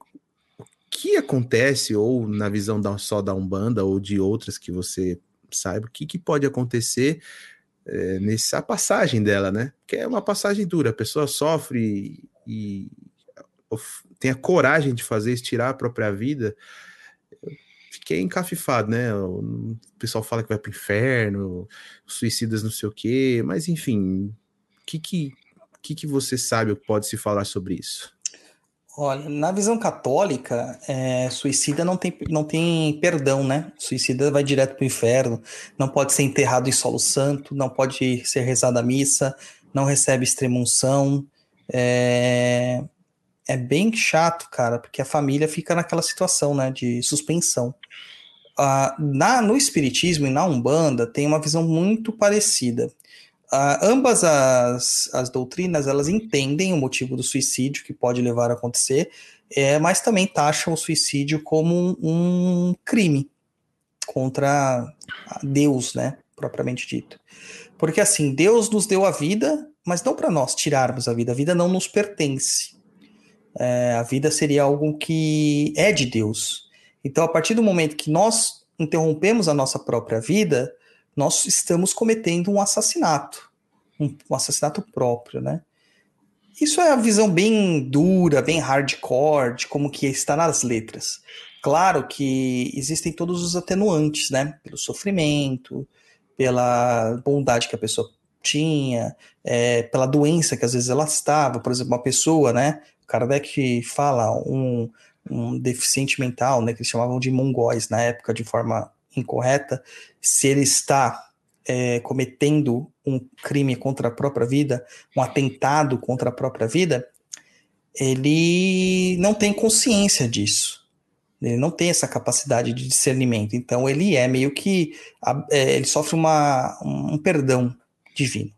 o que acontece, ou na visão da, só da Umbanda, ou de outras que você saiba, o que, que pode acontecer é, nessa passagem dela, né? Que é uma passagem dura, a pessoa sofre e, tem a coragem de fazer isso, tirar a própria vida. Eu Fiquei encafifado, né? O pessoal fala que vai pro inferno, suicidas não sei o quê, mas enfim, o que que, que que você sabe ou pode se falar sobre isso? Olha, na visão católica, é, suicida não tem, não tem perdão, né? Suicida vai direto para o inferno, não pode ser enterrado em solo santo, não pode ser rezada a missa, não recebe extremunção. É, é bem chato, cara, porque a família fica naquela situação, né, de suspensão. Na, no Espiritismo e na Umbanda tem uma visão muito parecida. Ambas as, as doutrinas elas entendem o motivo do suicídio que pode levar a acontecer, é, mas também taxam o suicídio como um, um crime contra Deus, né, propriamente dito. Porque assim, Deus nos deu a vida, mas não para nós tirarmos a vida. A vida não nos pertence. É, a vida seria algo que é de Deus. Então, a partir do momento que nós interrompemos a nossa própria vida, nós estamos cometendo um assassinato, um, um assassinato próprio, né? Isso é a visão bem dura, bem hardcore de como que está nas letras. Claro que existem todos os atenuantes, né? Pelo sofrimento, pela bondade que a pessoa tinha, é, pela doença que às vezes ela estava. Por exemplo, uma pessoa, né? O Kardec fala um, um deficiente mental, né? Que eles chamavam de mongóis na época de forma incorreta. Se ele está é, cometendo um crime contra a própria vida, um atentado contra a própria vida, ele não tem consciência disso. Ele não tem essa capacidade de discernimento. Então ele é meio que é, ele sofre uma, um perdão divino.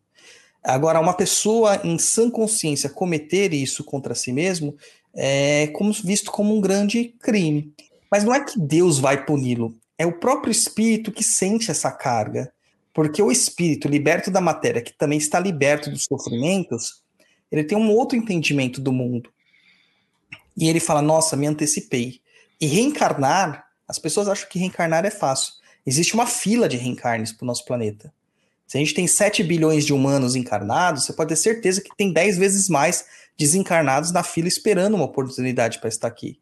Agora, uma pessoa em sã consciência cometer isso contra si mesmo é como, visto como um grande crime. Mas não é que Deus vai puni-lo, é o próprio espírito que sente essa carga. Porque o espírito liberto da matéria, que também está liberto dos sofrimentos, ele tem um outro entendimento do mundo. E ele fala: Nossa, me antecipei. E reencarnar, as pessoas acham que reencarnar é fácil. Existe uma fila de reencarnes para o nosso planeta. Se a gente tem 7 bilhões de humanos encarnados, você pode ter certeza que tem 10 vezes mais desencarnados na fila esperando uma oportunidade para estar aqui.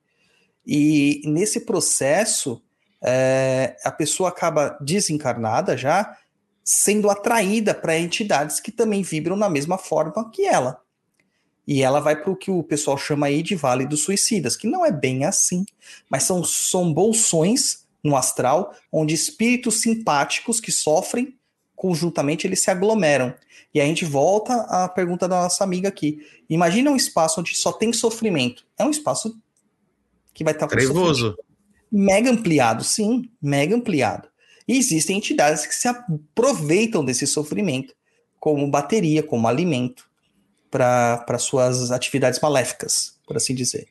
E nesse processo, é, a pessoa acaba desencarnada já, sendo atraída para entidades que também vibram na mesma forma que ela. E ela vai para o que o pessoal chama aí de Vale dos Suicidas, que não é bem assim, mas são, são bolsões no astral, onde espíritos simpáticos que sofrem conjuntamente eles se aglomeram. E a gente volta à pergunta da nossa amiga aqui. Imagina um espaço onde só tem sofrimento. É um espaço que vai estar trevoso. Mega ampliado, sim, mega ampliado. E existem entidades que se aproveitam desse sofrimento como bateria, como alimento para suas atividades maléficas, por assim dizer.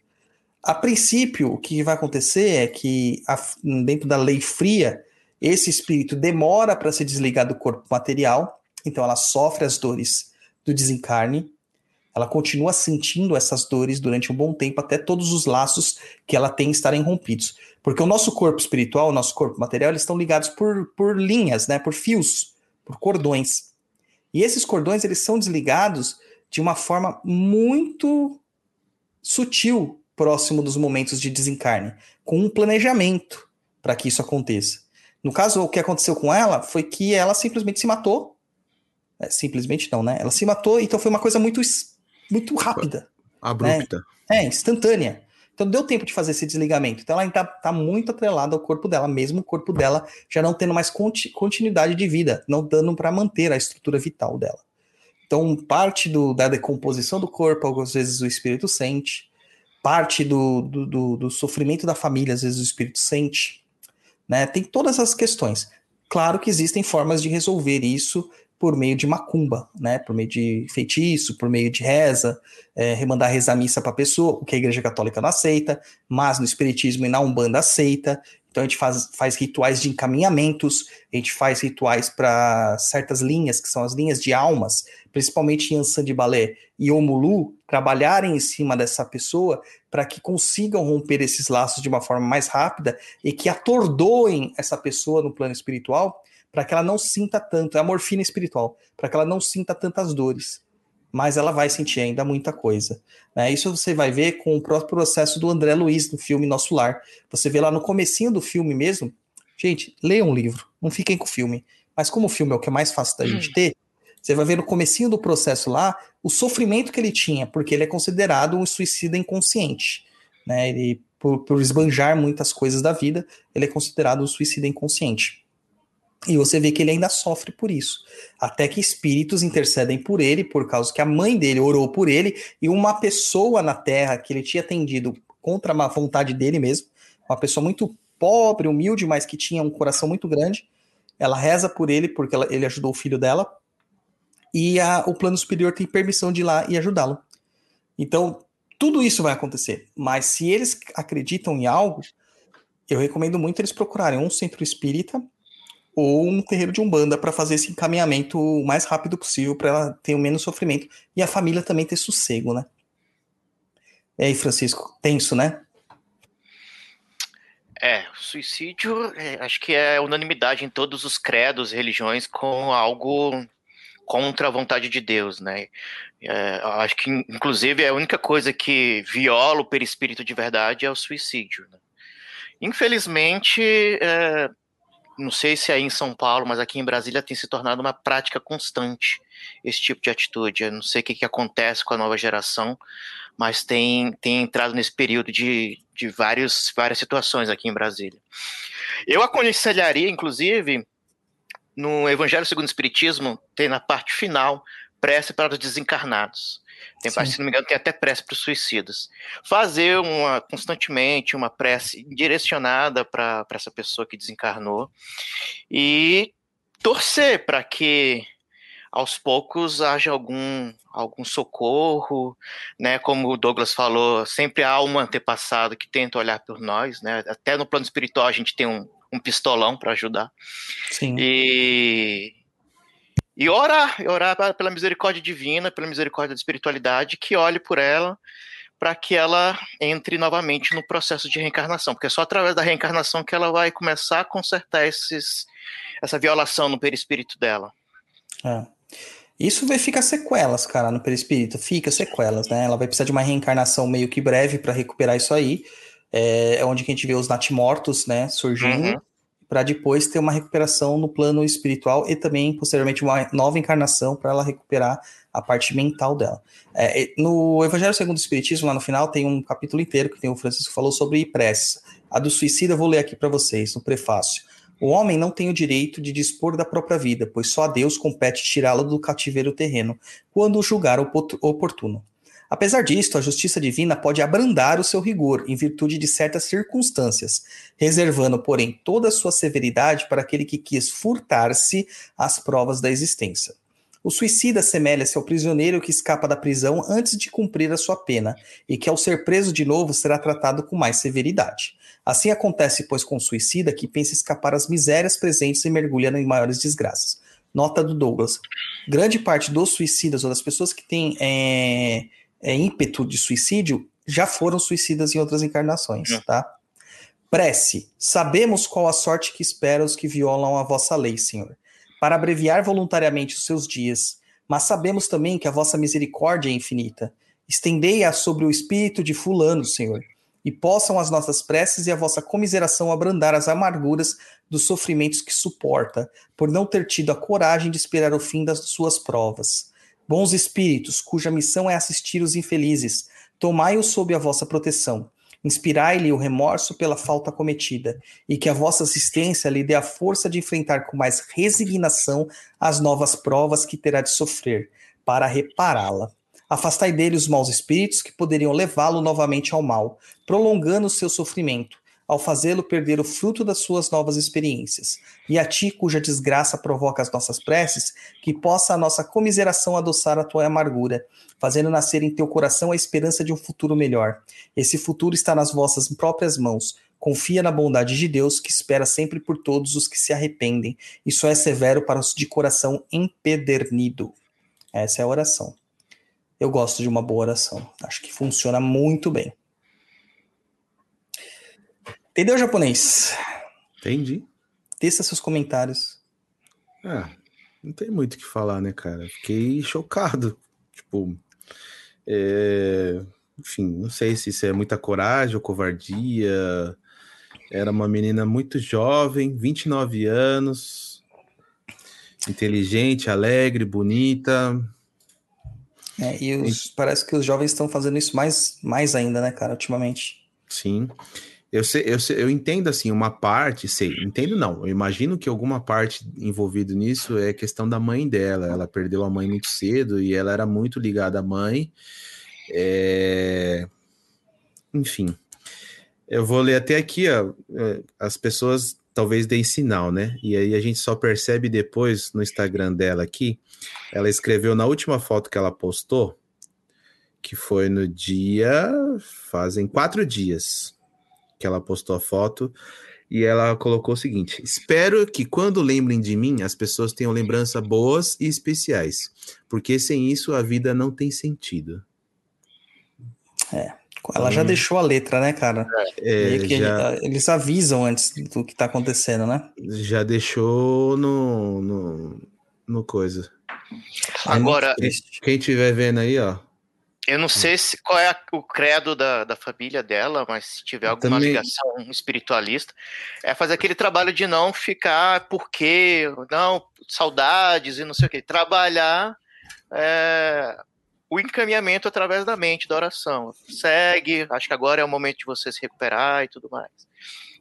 A princípio, o que vai acontecer é que, a, dentro da lei fria, esse espírito demora para se desligar do corpo material, então ela sofre as dores do desencarne, ela continua sentindo essas dores durante um bom tempo, até todos os laços que ela tem estarem rompidos. Porque o nosso corpo espiritual, o nosso corpo material, eles estão ligados por, por linhas, né, por fios, por cordões. E esses cordões, eles são desligados de uma forma muito sutil, próximo dos momentos de desencarne, com um planejamento para que isso aconteça. No caso, o que aconteceu com ela foi que ela simplesmente se matou. É, simplesmente não, né? Ela se matou, então foi uma coisa muito, muito rápida. Abrupta. Né? É, instantânea. Então deu tempo de fazer esse desligamento. Então ela ainda está muito atrelada ao corpo dela, mesmo o corpo dela já não tendo mais conti continuidade de vida, não dando para manter a estrutura vital dela. Então, parte do, da decomposição do corpo, algumas vezes o espírito sente, parte do, do, do, do sofrimento da família, às vezes o espírito sente. Né? Tem todas essas questões. Claro que existem formas de resolver isso por meio de macumba, né? Por meio de feitiço, por meio de reza, é, remandar rezar missa para a pessoa, o que a Igreja Católica não aceita, mas no Espiritismo e na Umbanda aceita. Então a gente faz, faz rituais de encaminhamentos, a gente faz rituais para certas linhas, que são as linhas de almas, principalmente Yansan de Balé e Omulu, trabalharem em cima dessa pessoa para que consigam romper esses laços de uma forma mais rápida e que atordoem essa pessoa no plano espiritual para que ela não sinta tanto, é a morfina espiritual, para que ela não sinta tantas dores. Mas ela vai sentir ainda muita coisa. Né? Isso você vai ver com o próprio processo do André Luiz no filme Nosso Lar. Você vê lá no comecinho do filme mesmo. Gente, leiam um livro, não fiquem com o filme. Mas como o filme é o que é mais fácil da gente ter, Você vai ver no comecinho do processo lá o sofrimento que ele tinha, porque ele é considerado um suicida inconsciente. Né? Ele, por, por esbanjar muitas coisas da vida, ele é considerado um suicida inconsciente. E você vê que ele ainda sofre por isso. Até que espíritos intercedem por ele, por causa que a mãe dele orou por ele, e uma pessoa na Terra que ele tinha atendido contra a vontade dele mesmo, uma pessoa muito pobre, humilde, mas que tinha um coração muito grande, ela reza por ele, porque ela, ele ajudou o filho dela, e a, o plano superior tem permissão de ir lá e ajudá-lo. Então, tudo isso vai acontecer. Mas se eles acreditam em algo, eu recomendo muito eles procurarem um centro espírita ou um terreiro de umbanda para fazer esse encaminhamento o mais rápido possível para ela ter o menos sofrimento e a família também ter sossego, né? E aí, Francisco, tenso, né? É, suicídio, é, acho que é unanimidade em todos os credos, religiões, com algo contra a vontade de Deus, né? É, acho que, inclusive, a única coisa que viola o perispírito de verdade é o suicídio. Né? Infelizmente, é, não sei se é aí em São Paulo, mas aqui em Brasília tem se tornado uma prática constante esse tipo de atitude. Eu não sei o que, que acontece com a nova geração, mas tem, tem entrado nesse período de, de vários, várias situações aqui em Brasília. Eu aconselharia, inclusive, no Evangelho segundo o Espiritismo, tem na parte final prece para os desencarnados. Tem, Sim. se não me engano, tem até prece para os suicidas. Fazer uma constantemente uma prece direcionada para essa pessoa que desencarnou e torcer para que aos poucos haja algum algum socorro, né? Como o Douglas falou, sempre há um antepassado que tenta olhar por nós, né? Até no plano espiritual a gente tem um, um pistolão para ajudar. Sim. E e orar, e orar pela misericórdia divina, pela misericórdia da espiritualidade, que olhe por ela, para que ela entre novamente no processo de reencarnação, porque é só através da reencarnação que ela vai começar a consertar esses, essa violação no perispírito dela. É. Isso vai ficar sequelas, cara, no perispírito. Fica sequelas, né? Ela vai precisar de uma reencarnação meio que breve para recuperar isso aí. É, é onde a gente vê os natimortos, né, surgindo. Uhum. Para depois ter uma recuperação no plano espiritual e também, posteriormente, uma nova encarnação para ela recuperar a parte mental dela. É, no Evangelho segundo o Espiritismo, lá no final, tem um capítulo inteiro que tem o Francisco falou sobre preces. A do suicida eu vou ler aqui para vocês, no prefácio. O homem não tem o direito de dispor da própria vida, pois só a Deus compete tirá-la do cativeiro terreno, quando o julgar opo- oportuno. Apesar disto, a justiça divina pode abrandar o seu rigor em virtude de certas circunstâncias, reservando, porém, toda a sua severidade para aquele que quis furtar-se às provas da existência. O suicida assemelha-se ao prisioneiro que escapa da prisão antes de cumprir a sua pena, e que, ao ser preso de novo, será tratado com mais severidade. Assim acontece, pois, com o suicida que pensa escapar às misérias presentes e mergulha em maiores desgraças. Nota do Douglas. Grande parte dos suicidas ou das pessoas que têm é, é, ímpeto de suicídio já foram suicidas em outras encarnações, Hum. tá? Prece. Sabemos qual a sorte que espera os que violam a vossa lei, Senhor, para abreviar voluntariamente os seus dias. Mas sabemos também que a vossa misericórdia é infinita. Estendei-a sobre o espírito de fulano, Senhor, e possam as nossas preces e a vossa comiseração abrandar as amarguras dos sofrimentos que suporta, por não ter tido a coragem de esperar o fim das suas provas. Bons espíritos, cuja missão é assistir os infelizes, tomai-os sob a vossa proteção. Inspirai-lhe o remorso pela falta cometida, e que a vossa assistência lhe dê a força de enfrentar com mais resignação as novas provas que terá de sofrer, para repará-la. Afastai dele os maus espíritos que poderiam levá-lo novamente ao mal, prolongando o seu sofrimento, ao fazê-lo perder o fruto das suas novas experiências. E a ti, cuja desgraça provoca as nossas preces, que possa a nossa comiseração adoçar a tua amargura, fazendo nascer em teu coração a esperança de um futuro melhor. Esse futuro está nas vossas próprias mãos. Confia na bondade de Deus, que espera sempre por todos os que se arrependem, e só é severo para os de coração empedernido. Essa é a oração. Eu gosto de uma boa oração. Acho que funciona muito bem. Entendeu, japonês? Entendi. Teça seus comentários. Ah, não tem muito o que falar, né, cara? Fiquei chocado. Tipo, é, enfim, não sei se isso é muita coragem ou covardia. Era uma menina muito jovem, 29 anos. Inteligente, alegre, bonita. É, e os- parece que os jovens estão fazendo isso mais, mais ainda, né, cara, ultimamente. Sim. Eu, sei, eu, sei- eu entendo assim, uma parte, sei, entendo não. Eu imagino que alguma parte envolvida nisso é questão da mãe dela. Ela perdeu a mãe muito cedo e ela era muito ligada à mãe. É, Enfim. Eu vou ler até aqui, ó. é, As pessoas talvez deem sinal, né? E aí a gente só percebe depois no Instagram dela aqui. Ela escreveu na última foto que ela postou, que foi no dia. Fazem quatro dias que ela postou a foto. E ela colocou o seguinte: Espero que quando lembrem de mim, as pessoas tenham lembranças boas e especiais. Porque sem isso a vida não tem sentido. Ela já Hum. deixou a letra, né, cara? É, Meio que já, ele- eles avisam antes do que tá acontecendo, né? já deixou no, no, no coisa. Agora. Quem estiver vendo aí, ó. Eu não sei se, qual é o credo da, da família dela, mas se tiver alguma também- ligação espiritualista, é fazer aquele trabalho de não ficar porque, não, saudades e não sei o que. Trabalhar é, o encaminhamento através da mente, da oração. Segue, acho que agora é o momento de você se recuperar e tudo mais.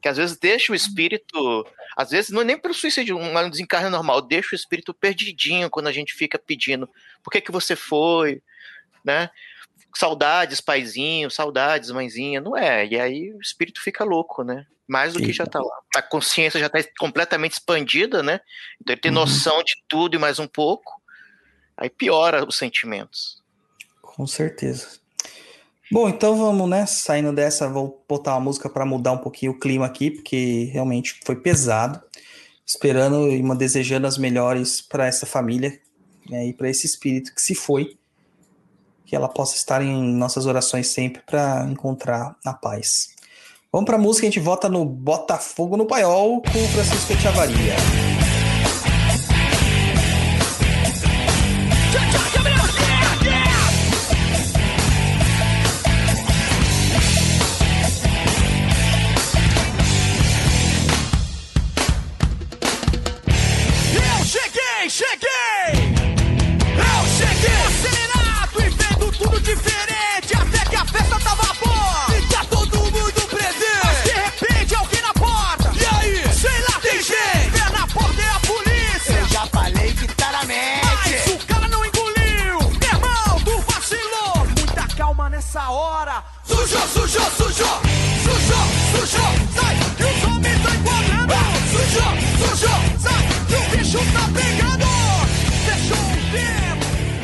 Que às vezes deixa o espírito, às vezes não é nem pelo suicídio, um um desencarne normal, deixa o espírito perdidinho quando a gente fica pedindo por que, que você foi, né? Saudades, paizinho, saudades, mãezinha, não é. E aí o espírito fica louco, né? Mais do que já tá lá. A consciência já tá completamente expandida, né? Então ele tem Uhum. noção de tudo e mais um pouco. Aí piora os sentimentos. Com certeza. Bom, então vamos, né? Saindo dessa, vou botar uma música para mudar um pouquinho o clima aqui, porque realmente foi pesado. Esperando e uma- desejando as melhores para essa família né, e para esse espírito que se foi. Que ela possa estar em nossas orações sempre para encontrar a paz. Vamos para a música, a gente vota no Botafogo no Paiol com o Francisco Chavaria.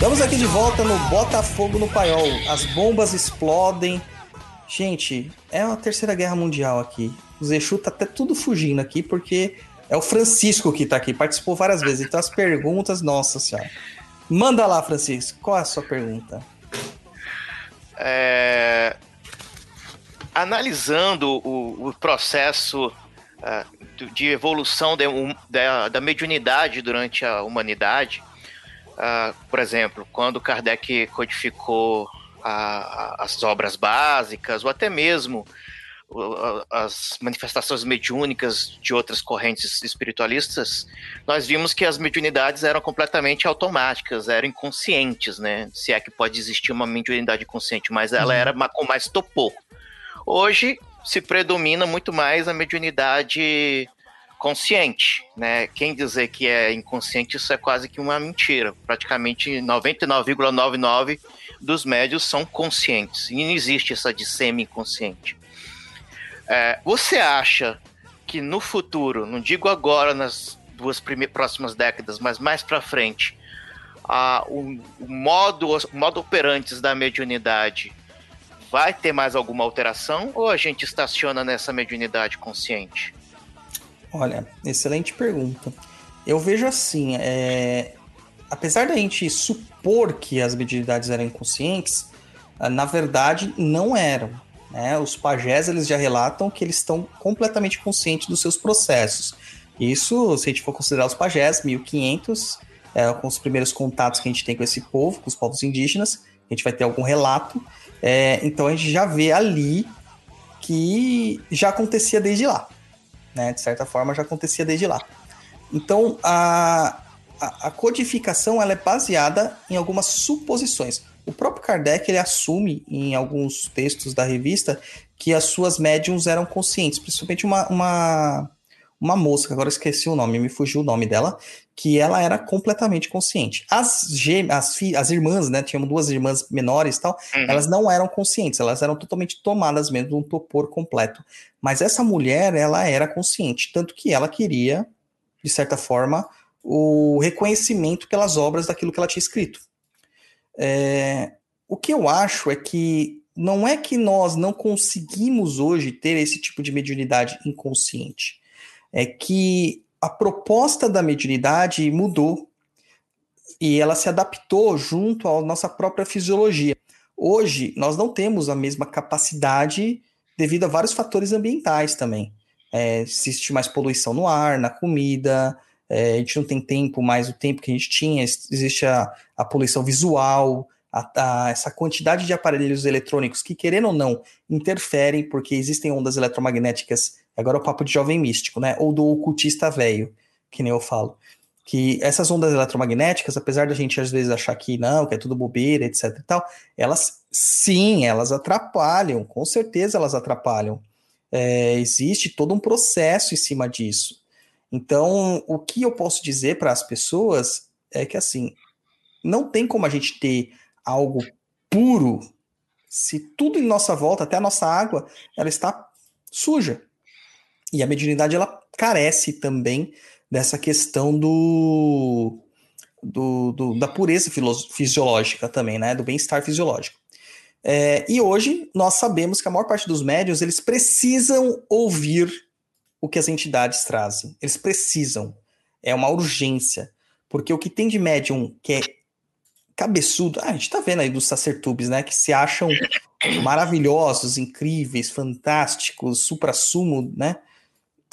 Estamos aqui de volta no Botafogo no Paiol. As bombas explodem. Gente, é uma terceira guerra mundial aqui. O Zexu tá até tudo fugindo aqui, porque é o Francisco que tá aqui. Participou várias vezes. Então as perguntas, nossa senhora. Manda lá, Francisco. Qual é a sua pergunta? É, analisando o, o processo do- de evolução da mediunidade durante a humanidade, ah, por exemplo, quando Kardec codificou a- a- as obras básicas, ou até mesmo a- as manifestações mediúnicas de outras correntes espiritualistas, nós vimos que as mediunidades eram completamente automáticas, eram inconscientes, né? Se é que pode existir uma mediunidade consciente, mas ela era ma- com mais topor. Hoje se predomina muito mais a mediunidade consciente, né? Quem dizer que é inconsciente, isso é quase que uma mentira. Praticamente 99,99 dos médios são conscientes. E não existe essa de semi-inconsciente. É, você acha que no futuro, não digo agora nas duas próximas décadas, mas mais para frente, a, o, o modo, o modo operantes da mediunidade vai ter mais alguma alteração ou a gente estaciona nessa mediunidade consciente? Olha, excelente pergunta. Eu vejo assim, é, apesar da gente supor que as mediunidades eram inconscientes, ah, na verdade não eram. né? Os pajés eles já relatam que eles estão completamente conscientes dos seus processos. Isso, se a gente for considerar os pajés, 1500, é, com os primeiros contatos que a gente tem com esse povo, com os povos indígenas, a gente vai ter algum relato. É, então a gente já vê ali que já acontecia desde lá né? De certa forma, já acontecia desde lá. Então, a, a, a codificação ela é baseada em algumas suposições. O próprio Kardec ele assume em alguns textos da revista que as suas médiums eram conscientes, principalmente uma, uma, uma moça, que agora esqueci o nome, me fugiu o nome dela, que ela era completamente consciente. As, as, fi- as irmãs, né, tinham duas irmãs menores e tal, Uhum. elas não eram conscientes, elas eram totalmente tomadas mesmo de um topor completo. Mas essa mulher, ela era consciente, tanto que ela queria, de certa forma, o reconhecimento pelas obras daquilo que ela tinha escrito. É, o que eu acho é que não é que nós não conseguimos hoje ter esse tipo de mediunidade inconsciente, é que a proposta da mediunidade mudou e ela se adaptou junto à nossa própria fisiologia. Hoje, nós não temos a mesma capacidade devido a vários fatores ambientais também. É, existe mais poluição no ar, na comida, é, a gente não tem tempo mais o tempo que a gente tinha, ex- existe a, a poluição visual, a- a- essa quantidade de aparelhos eletrônicos que, querendo ou não, interferem, porque existem ondas eletromagnéticas, agora é o papo de jovem místico, né? Ou do ocultista velho, que nem eu falo. Que essas ondas eletromagnéticas, apesar da gente às vezes achar que não, que é tudo bobeira, etc e tal, elas sim, elas atrapalham, com certeza elas atrapalham. É, existe todo um processo em cima disso. Então, o que eu posso dizer para as pessoas é que assim, não tem como a gente ter algo puro se tudo em nossa volta, até a nossa água, ela está suja. E a mediunidade ela carece também dessa questão do, do, do- da pureza fisiológica também, né? Do bem-estar fisiológico. É, e hoje nós sabemos que a maior parte dos médios eles precisam ouvir o que as entidades trazem. Eles precisam. É uma urgência. Porque o que tem de médium que é cabeçudo, ah, a gente tá vendo aí dos sacertubes, né? Que se acham maravilhosos, incríveis, fantásticos, supra-sumo, né?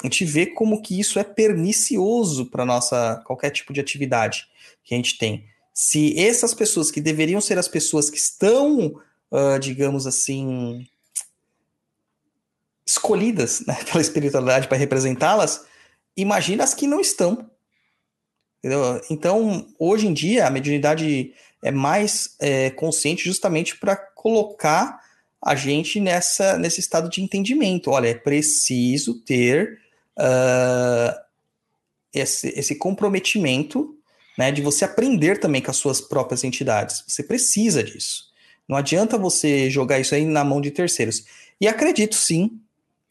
A gente vê como que isso é pernicioso para nossa qualquer tipo de atividade que a gente tem. Se essas pessoas que deveriam ser as pessoas que estão, ah, digamos assim, escolhidas né, pela espiritualidade para representá-las, imagina as que não estão. Entendeu? Então, hoje em dia, a mediunidade é mais é, consciente justamente para colocar a gente nessa, nesse estado de entendimento. Olha, é preciso ter ah, esse, esse comprometimento né, de você aprender também com as suas próprias entidades. Você precisa disso. Não adianta você jogar isso aí na mão de terceiros. E acredito sim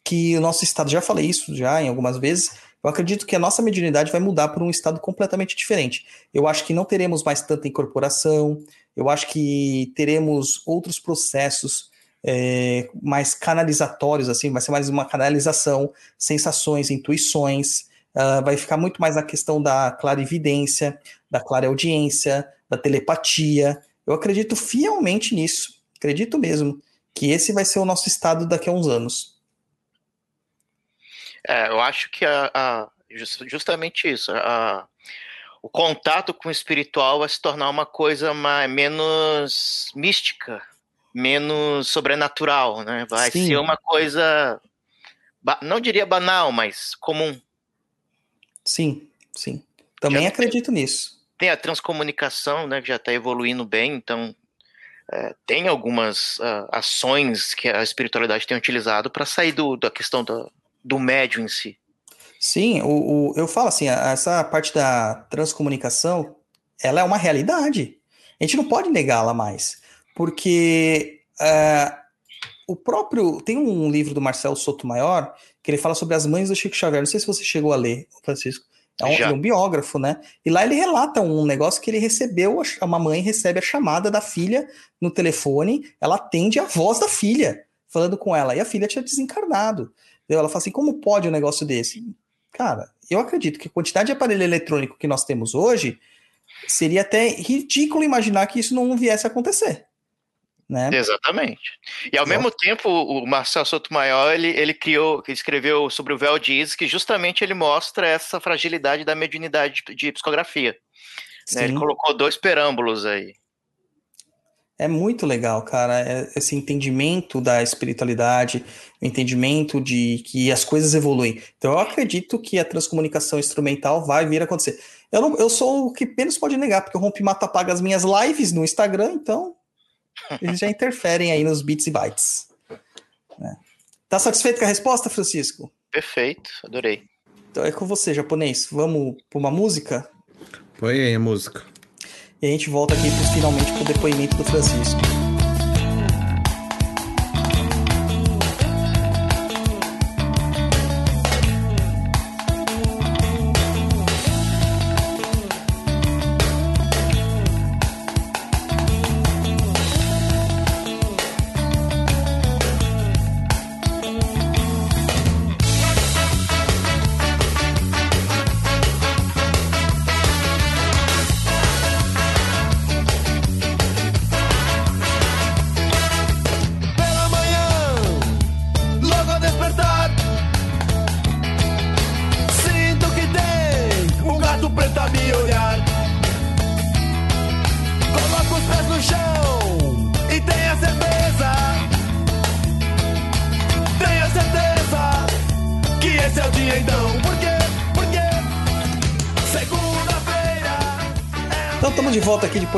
que o nosso estado, já falei isso já em algumas vezes, eu acredito que a nossa mediunidade vai mudar para um estado completamente diferente. Eu acho que não teremos mais tanta incorporação, eu acho que teremos outros processos é, mais canalizatórios, assim, vai ser mais uma canalização, sensações, intuições, ah, vai ficar muito mais a questão da clarividência, da clareaudiência, da telepatia. Eu acredito fielmente nisso, acredito mesmo, que esse vai ser o nosso estado daqui a uns anos. É, eu acho que a, a- jus- justamente isso. a- o contato com o espiritual vai se tornar uma coisa mais, menos mística, menos sobrenatural, né? Vai Sim. ser uma coisa, não diria banal, mas comum. Sim, sim. Também Já- acredito nisso. Tem a transcomunicação, né, que já está evoluindo bem, então é, tem algumas ah, ações que a espiritualidade tem utilizado para sair do, da questão do, do médium em si. Sim, o, o- eu falo assim, essa parte da transcomunicação, ela é uma realidade. A gente não pode negá-la mais, porque é, o próprio tem um livro do Marcelo Sotomayor que ele fala sobre as mães do Chico Xavier. Não sei se você chegou a ler, Francisco. É um, é um biógrafo, né? E lá ele relata um negócio que ele recebeu, uma mãe recebe a chamada da filha no telefone, ela atende a voz da filha falando com ela, e a filha tinha desencarnado. Ela fala assim: como pode um negócio desse? Cara, eu acredito que a quantidade de aparelho eletrônico que nós temos hoje seria até ridículo imaginar que isso não viesse a acontecer. Né? Exatamente. E ao Nossa. mesmo tempo, o Marcel Sotomayor, ele, ele criou, ele escreveu sobre o véu de Isis, que justamente ele mostra essa fragilidade da mediunidade de, de psicografia. né? Ele colocou dois perâmbulos aí. É muito legal, cara, é- esse entendimento da espiritualidade, o entendimento de que as coisas evoluem. Então eu acredito que a transcomunicação instrumental vai vir a acontecer. Eu, não, eu sou o que menos pode negar, porque o Rompe Mata apaga as minhas lives no Instagram, então eles já interferem aí nos bits e bytes. né? Tá satisfeito com a resposta, Francisco? Perfeito, adorei. Então é com você, japonês. Vamos para uma música? Põe aí a música. E a gente volta aqui pro, finalmente pro depoimento do Francisco.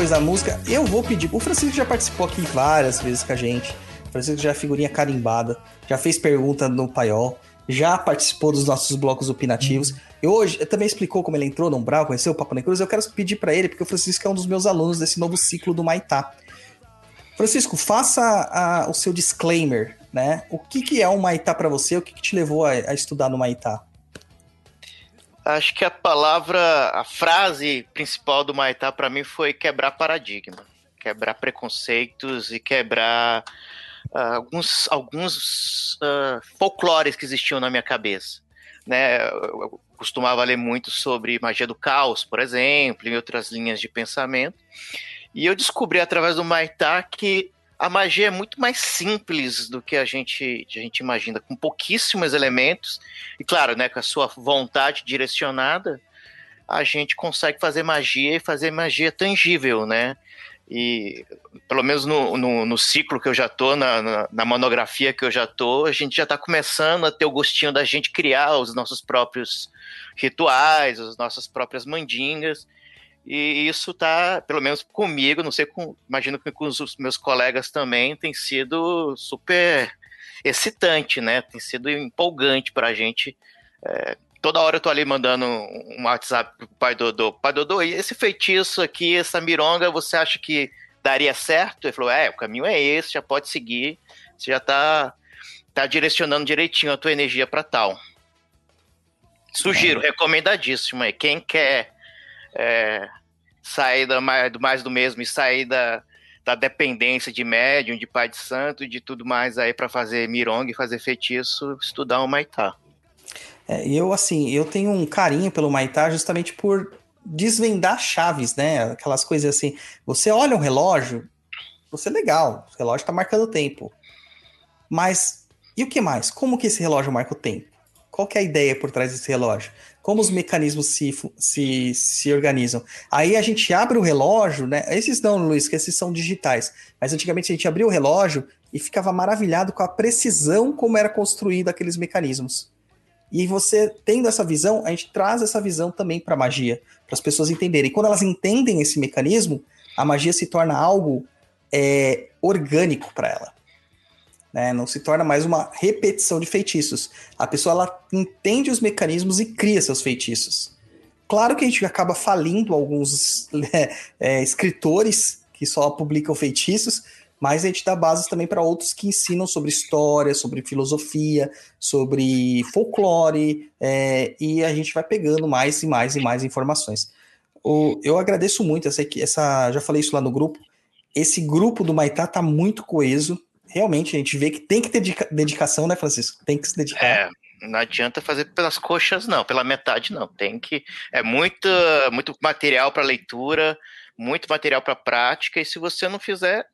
Depois da música. Eu vou pedir. O Francisco já participou aqui várias vezes com a gente. O Francisco já é figurinha carimbada, já fez pergunta no paiol, já participou dos nossos blocos opinativos. E hoje também explicou como ele entrou no Umbral, conheceu o Papo Cruz. Eu quero pedir para ele, porque o Francisco é um dos meus alunos desse novo ciclo do Maitá. Francisco, faça a- o seu disclaimer, né? O que, que é o Maitá para você? O que, que te levou a, a estudar no Maitá? Acho que a palavra, a frase principal do Maitá para mim foi quebrar paradigma, quebrar preconceitos e quebrar ah, alguns, alguns ah, folclores que existiam na minha cabeça. Né? Eu costumava ler muito sobre magia do caos, por exemplo, e outras linhas de pensamento. E eu descobri através do Maitá que a magia é muito mais simples do que a gente, a gente imagina, com pouquíssimos elementos e claro, né, com a sua vontade direcionada, a gente consegue fazer magia e fazer magia tangível, né? E pelo menos no, no, no ciclo que eu já tô, na, na, na monografia que eu já tô, a gente já está começando a ter o gostinho da gente criar os nossos próprios rituais, as nossas próprias mandingas. E isso tá, pelo menos comigo, não sei, com, imagino que com os meus colegas também, tem sido super excitante, né? Tem sido empolgante pra gente. É, toda hora eu tô ali mandando um WhatsApp pro pai Dodô. Pai Dodô, e esse feitiço aqui, essa mironga, você acha que daria certo? Ele falou, é, o caminho é esse, já pode seguir. Você já tá, tá direcionando direitinho a tua energia para tal. Sugiro, recomendadíssimo aí. Quem quer é, sair da, mais, do mais do mesmo e sair da, da dependência de médium, de pai de santo de tudo mais aí para fazer mironga e fazer feitiço, estudar o Maitá. É, eu, assim, eu tenho um carinho pelo Maitá justamente por desvendar chaves, né? Aquelas coisas assim. Você olha um relógio, você é legal, o relógio tá marcando o tempo. Mas e o que mais? Como que esse relógio marca o tempo? Qual que é a ideia por trás desse relógio? Como os mecanismos se, se, se organizam? Aí a gente abre o relógio, né? Esses não, Luiz, que esses são digitais. Mas antigamente a gente abria o relógio e ficava maravilhado com a precisão como era construído aqueles mecanismos. E você tendo essa visão, a gente traz essa visão também para a magia, para as pessoas entenderem. E quando elas entendem esse mecanismo, a magia se torna algo é, orgânico para ela. Né? Não se torna mais uma repetição de feitiços. A pessoa ela entende os mecanismos e cria seus feitiços. Claro que a gente acaba falindo alguns né, é, escritores que só publicam feitiços, mas a gente dá bases também para outros que ensinam sobre história, sobre filosofia, sobre folclore, é, e a gente vai pegando mais e mais e mais informações. O, eu agradeço muito essa, essa, já falei isso lá no grupo, esse grupo do Maitá tá muito coeso, realmente a gente vê que tem que ter dedica- dedicação, né, Francisco? Tem que se dedicar. É, não adianta fazer pelas coxas, não, pela metade, não. Tem que. É muito, muito material para leitura, muito material para prática, e se você não fizer,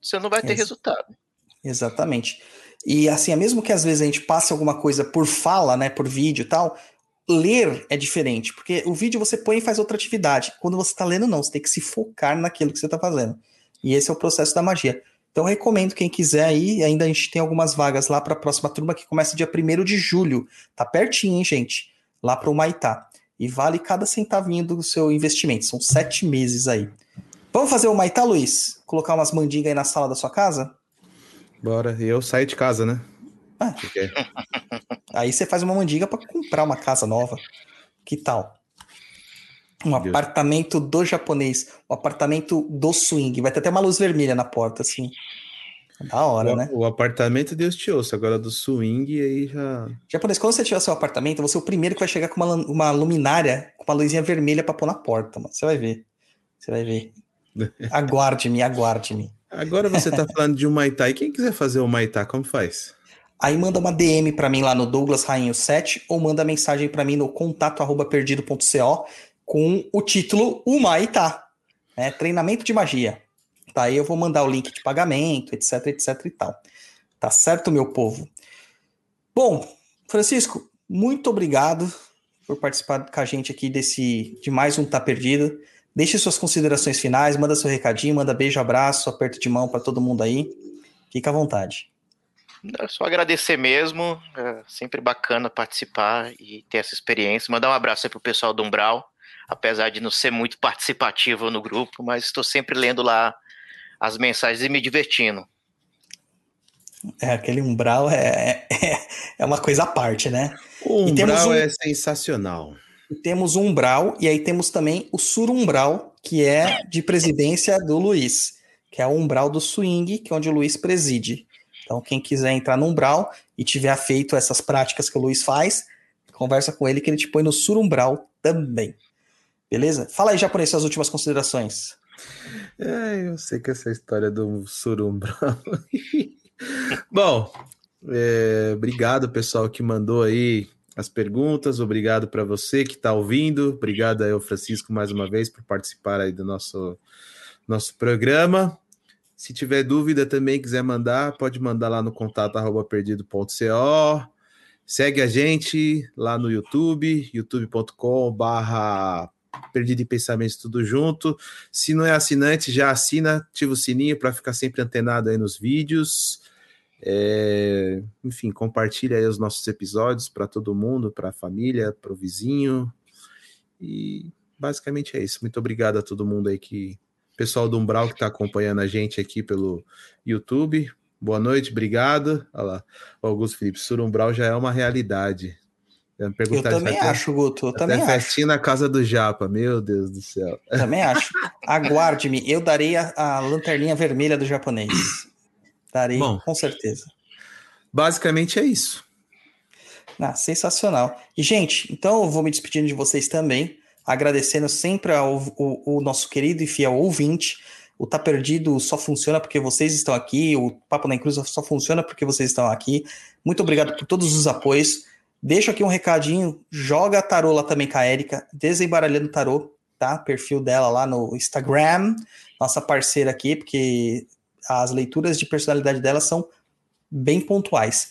você não vai ter Ex- resultado. Exatamente. E assim, é mesmo que às vezes a gente passe alguma coisa por fala, né, por vídeo e tal, ler é diferente, porque o vídeo você põe e faz outra atividade. Quando você está lendo, não, você tem que se focar naquilo que você está fazendo. E esse é o processo da magia. Então recomendo quem quiser aí, ainda a gente tem algumas vagas lá para a próxima turma que começa dia 1 de julho. Tá pertinho, hein, gente? Lá para o Maitá. E vale cada centavinho do seu investimento. São sete meses aí. Vamos fazer o Maitá, Luiz? Colocar umas mandingas aí na sala da sua casa? Bora. E eu saio de casa, né? Ah. Aí você faz uma mandiga para comprar uma casa nova. Que tal? Um Deus. apartamento do japonês, um apartamento do swing. Vai ter até uma luz vermelha na porta, assim. Da hora, o, né? o apartamento Deus te ouça, agora do swing aí já. Japonês, quando você tiver seu apartamento, você é o primeiro que vai chegar com uma, uma luminária, com uma luzinha vermelha pra pôr na porta, mano. Você vai ver. Você vai ver. Aguarde-me, aguarde-me. Agora você tá falando de um Maitá. E quem quiser fazer o Maitá, como faz? Aí manda uma DM pra mim lá no Douglas Rainho 7 ou manda mensagem pra mim no contato arroba perdido.co com o título Humaitá, né? Treinamento de magia. Tá aí eu vou mandar o link de pagamento, etc, etc e tal. Tá certo, meu povo? Bom, Francisco, muito obrigado por participar com a gente aqui desse de mais um Tá Perdido. Deixe suas considerações finais, manda seu recadinho, manda beijo, abraço, aperto de mão pra todo mundo aí. Fica à vontade. É só agradecer mesmo, é sempre bacana participar e ter essa experiência. Mandar um abraço aí pro pessoal do Umbral, apesar de não ser muito participativo no grupo, mas estou sempre lendo lá as mensagens e me divertindo. É, aquele umbral é, é, é uma coisa à parte, né? O E temos Umbral um- é sensacional. E temos o umbral, e aí temos também o surumbral, que é de presidência do Luiz, que é o umbral do swing, que é onde o Luiz preside. Então, quem quiser entrar no umbral e tiver feito essas práticas que o Luiz faz, conversa com ele que ele te põe no surumbral também. Beleza? Fala aí, japonês, suas últimas considerações. É, eu sei que essa história do Surumbral. Bom, é, obrigado pessoal que mandou aí as perguntas. Obrigado para você que está ouvindo. Obrigado aí Francisco mais uma vez por participar aí do nosso nosso programa. Se tiver dúvida também quiser mandar, pode mandar lá no contato arroba perdido.co. Segue a gente lá no YouTube, youtube.com barra Perdido em Pensamentos Tudo Junto. Se não é assinante, já assina, ativa o sininho para ficar sempre antenado aí nos vídeos. É, enfim, compartilha aí os nossos episódios para todo mundo, para a família, para o vizinho. E basicamente é isso. Muito obrigado a todo mundo aí que. Pessoal do Umbral que está acompanhando a gente aqui pelo YouTube. Boa noite, obrigado. Olha lá, Augusto Felipe, Surumbral já é uma realidade. Eu, Eu também ter- acho, Guto, eu até também acho. na casa do Japa, meu Deus do céu. Também acho. Aguarde-me, eu darei a, a lanterninha vermelha do japonês. Darei, Bom. com certeza. Basicamente é isso. Ah, sensacional. E, gente, então eu vou me despedindo de vocês também, agradecendo sempre ao o, o nosso querido e fiel ouvinte. O Tá Perdido só funciona porque vocês estão aqui, o Papo na Cruz só funciona porque vocês estão aqui. Muito obrigado por todos os apoios. Deixo aqui um recadinho, joga tarô lá também com a Erika, Desembaralhando Tarô, tá? Perfil dela lá no Instagram, nossa parceira aqui, porque as leituras de personalidade dela são bem pontuais.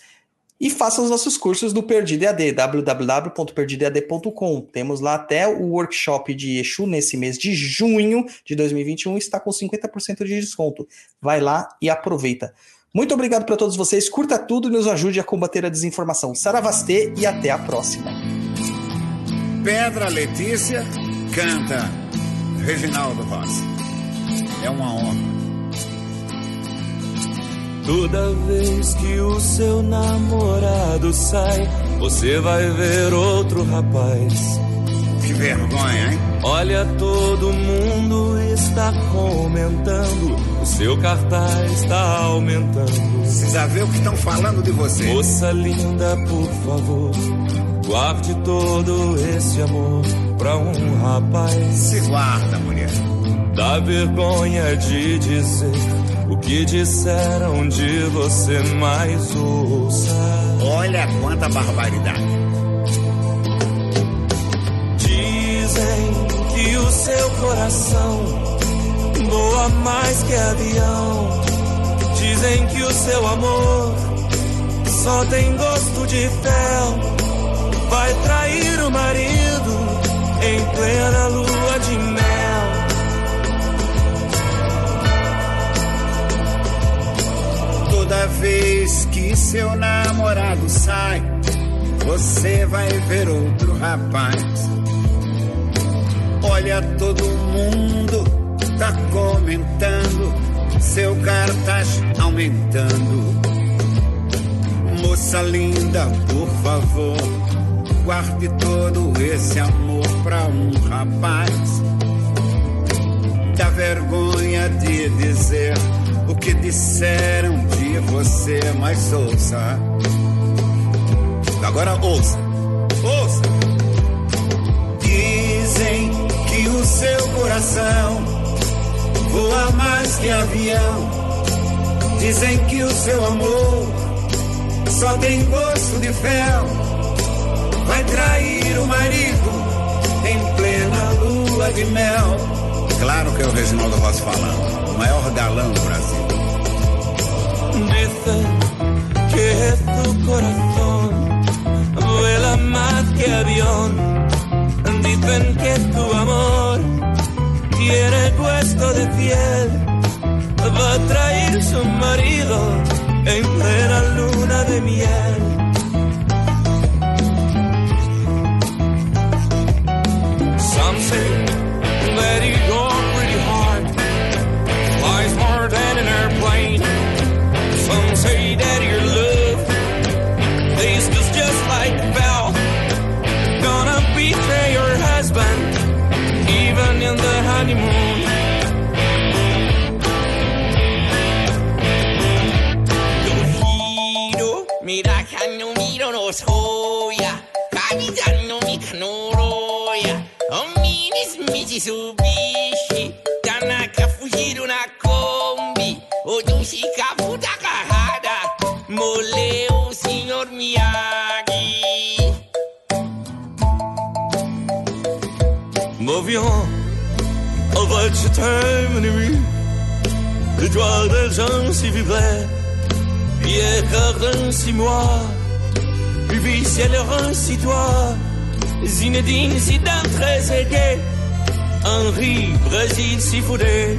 E faça os nossos cursos do Perdido EAD, www.perdidoead.com. Temos lá até o workshop de Exu nesse mês de junho de 2021, está com 50% de desconto. Vai lá e aproveita. Muito obrigado para todos vocês, curta tudo e nos ajude a combater a desinformação. Saravastê e até a próxima. Pedra Letícia canta Reginaldo Rossi. É uma honra. Toda vez que o seu namorado sai, você vai ver outro rapaz. Que vergonha, hein? Olha, todo mundo está comentando, o seu cartaz está aumentando. Precisa ver o que estão falando de você. Moça linda, por favor, guarde todo esse amor pra um rapaz. Se guarda, mulher. Dá vergonha de dizer o que disseram de você, mas ouça. Olha quanta barbaridade. Dizem que o seu coração voa mais que avião. Dizem que o seu amor só tem gosto de fel. Vai trair o marido em plena lua de mel. Toda vez que seu namorado sai, você vai ver outro rapaz. Olha, todo mundo tá comentando, seu cartaz aumentando. Moça linda, por favor, guarde todo esse amor pra um rapaz. Dá vergonha de dizer o que disseram de você, mas ouça. Agora ouça. Seu coração voa mais que avião. Dizem que o seu amor só tem gosto de fel. Vai trair o marido em plena lua de mel. Claro que é o Reginaldo Rossi falando, o maior galã do Brasil. Dicen que tu corazón vuela más que avión. Dicen que tu amor tiene puesto de piel. Va a traer su marido en plena luna de miel. Some Oh, aro soya kami janno mi kanoroya ominis mitsubishi tanaka fujiro na kombi. Ojushika futakahada moleo signor miyagi. M'avion avant que j'étais ma nuit L'étoile d'argent s'y vibrait Pierre Cardin, six mois. Puis c'est Laurent, si toi, Zinedine, Zidane, très aigué, Henri, Brésil, si foudé.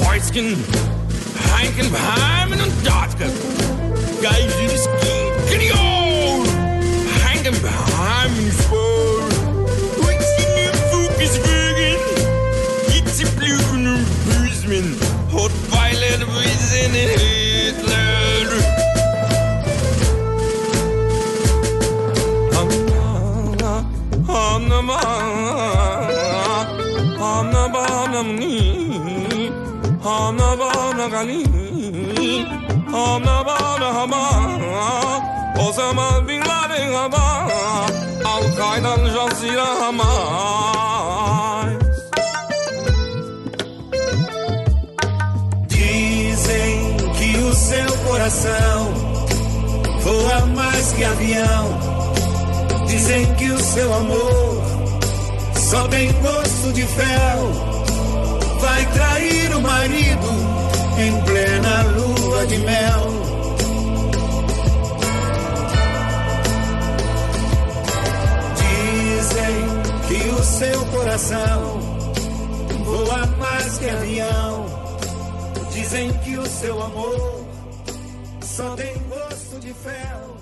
Kreuzken, und Dortke. Blüten und Büsmen. Gör bizini Hitler. Hanım hanım hanım Hanım hanım gani Hanım hanım hanım O zaman bin Laden Al kaydan jansira ama coração voa mais que avião. Dizem que o seu amor só tem gosto de fel. Vai trair o marido em plena lua de mel. Dizem que o seu coração voa mais que avião. Dizem que o seu amor só tem gosto de fel.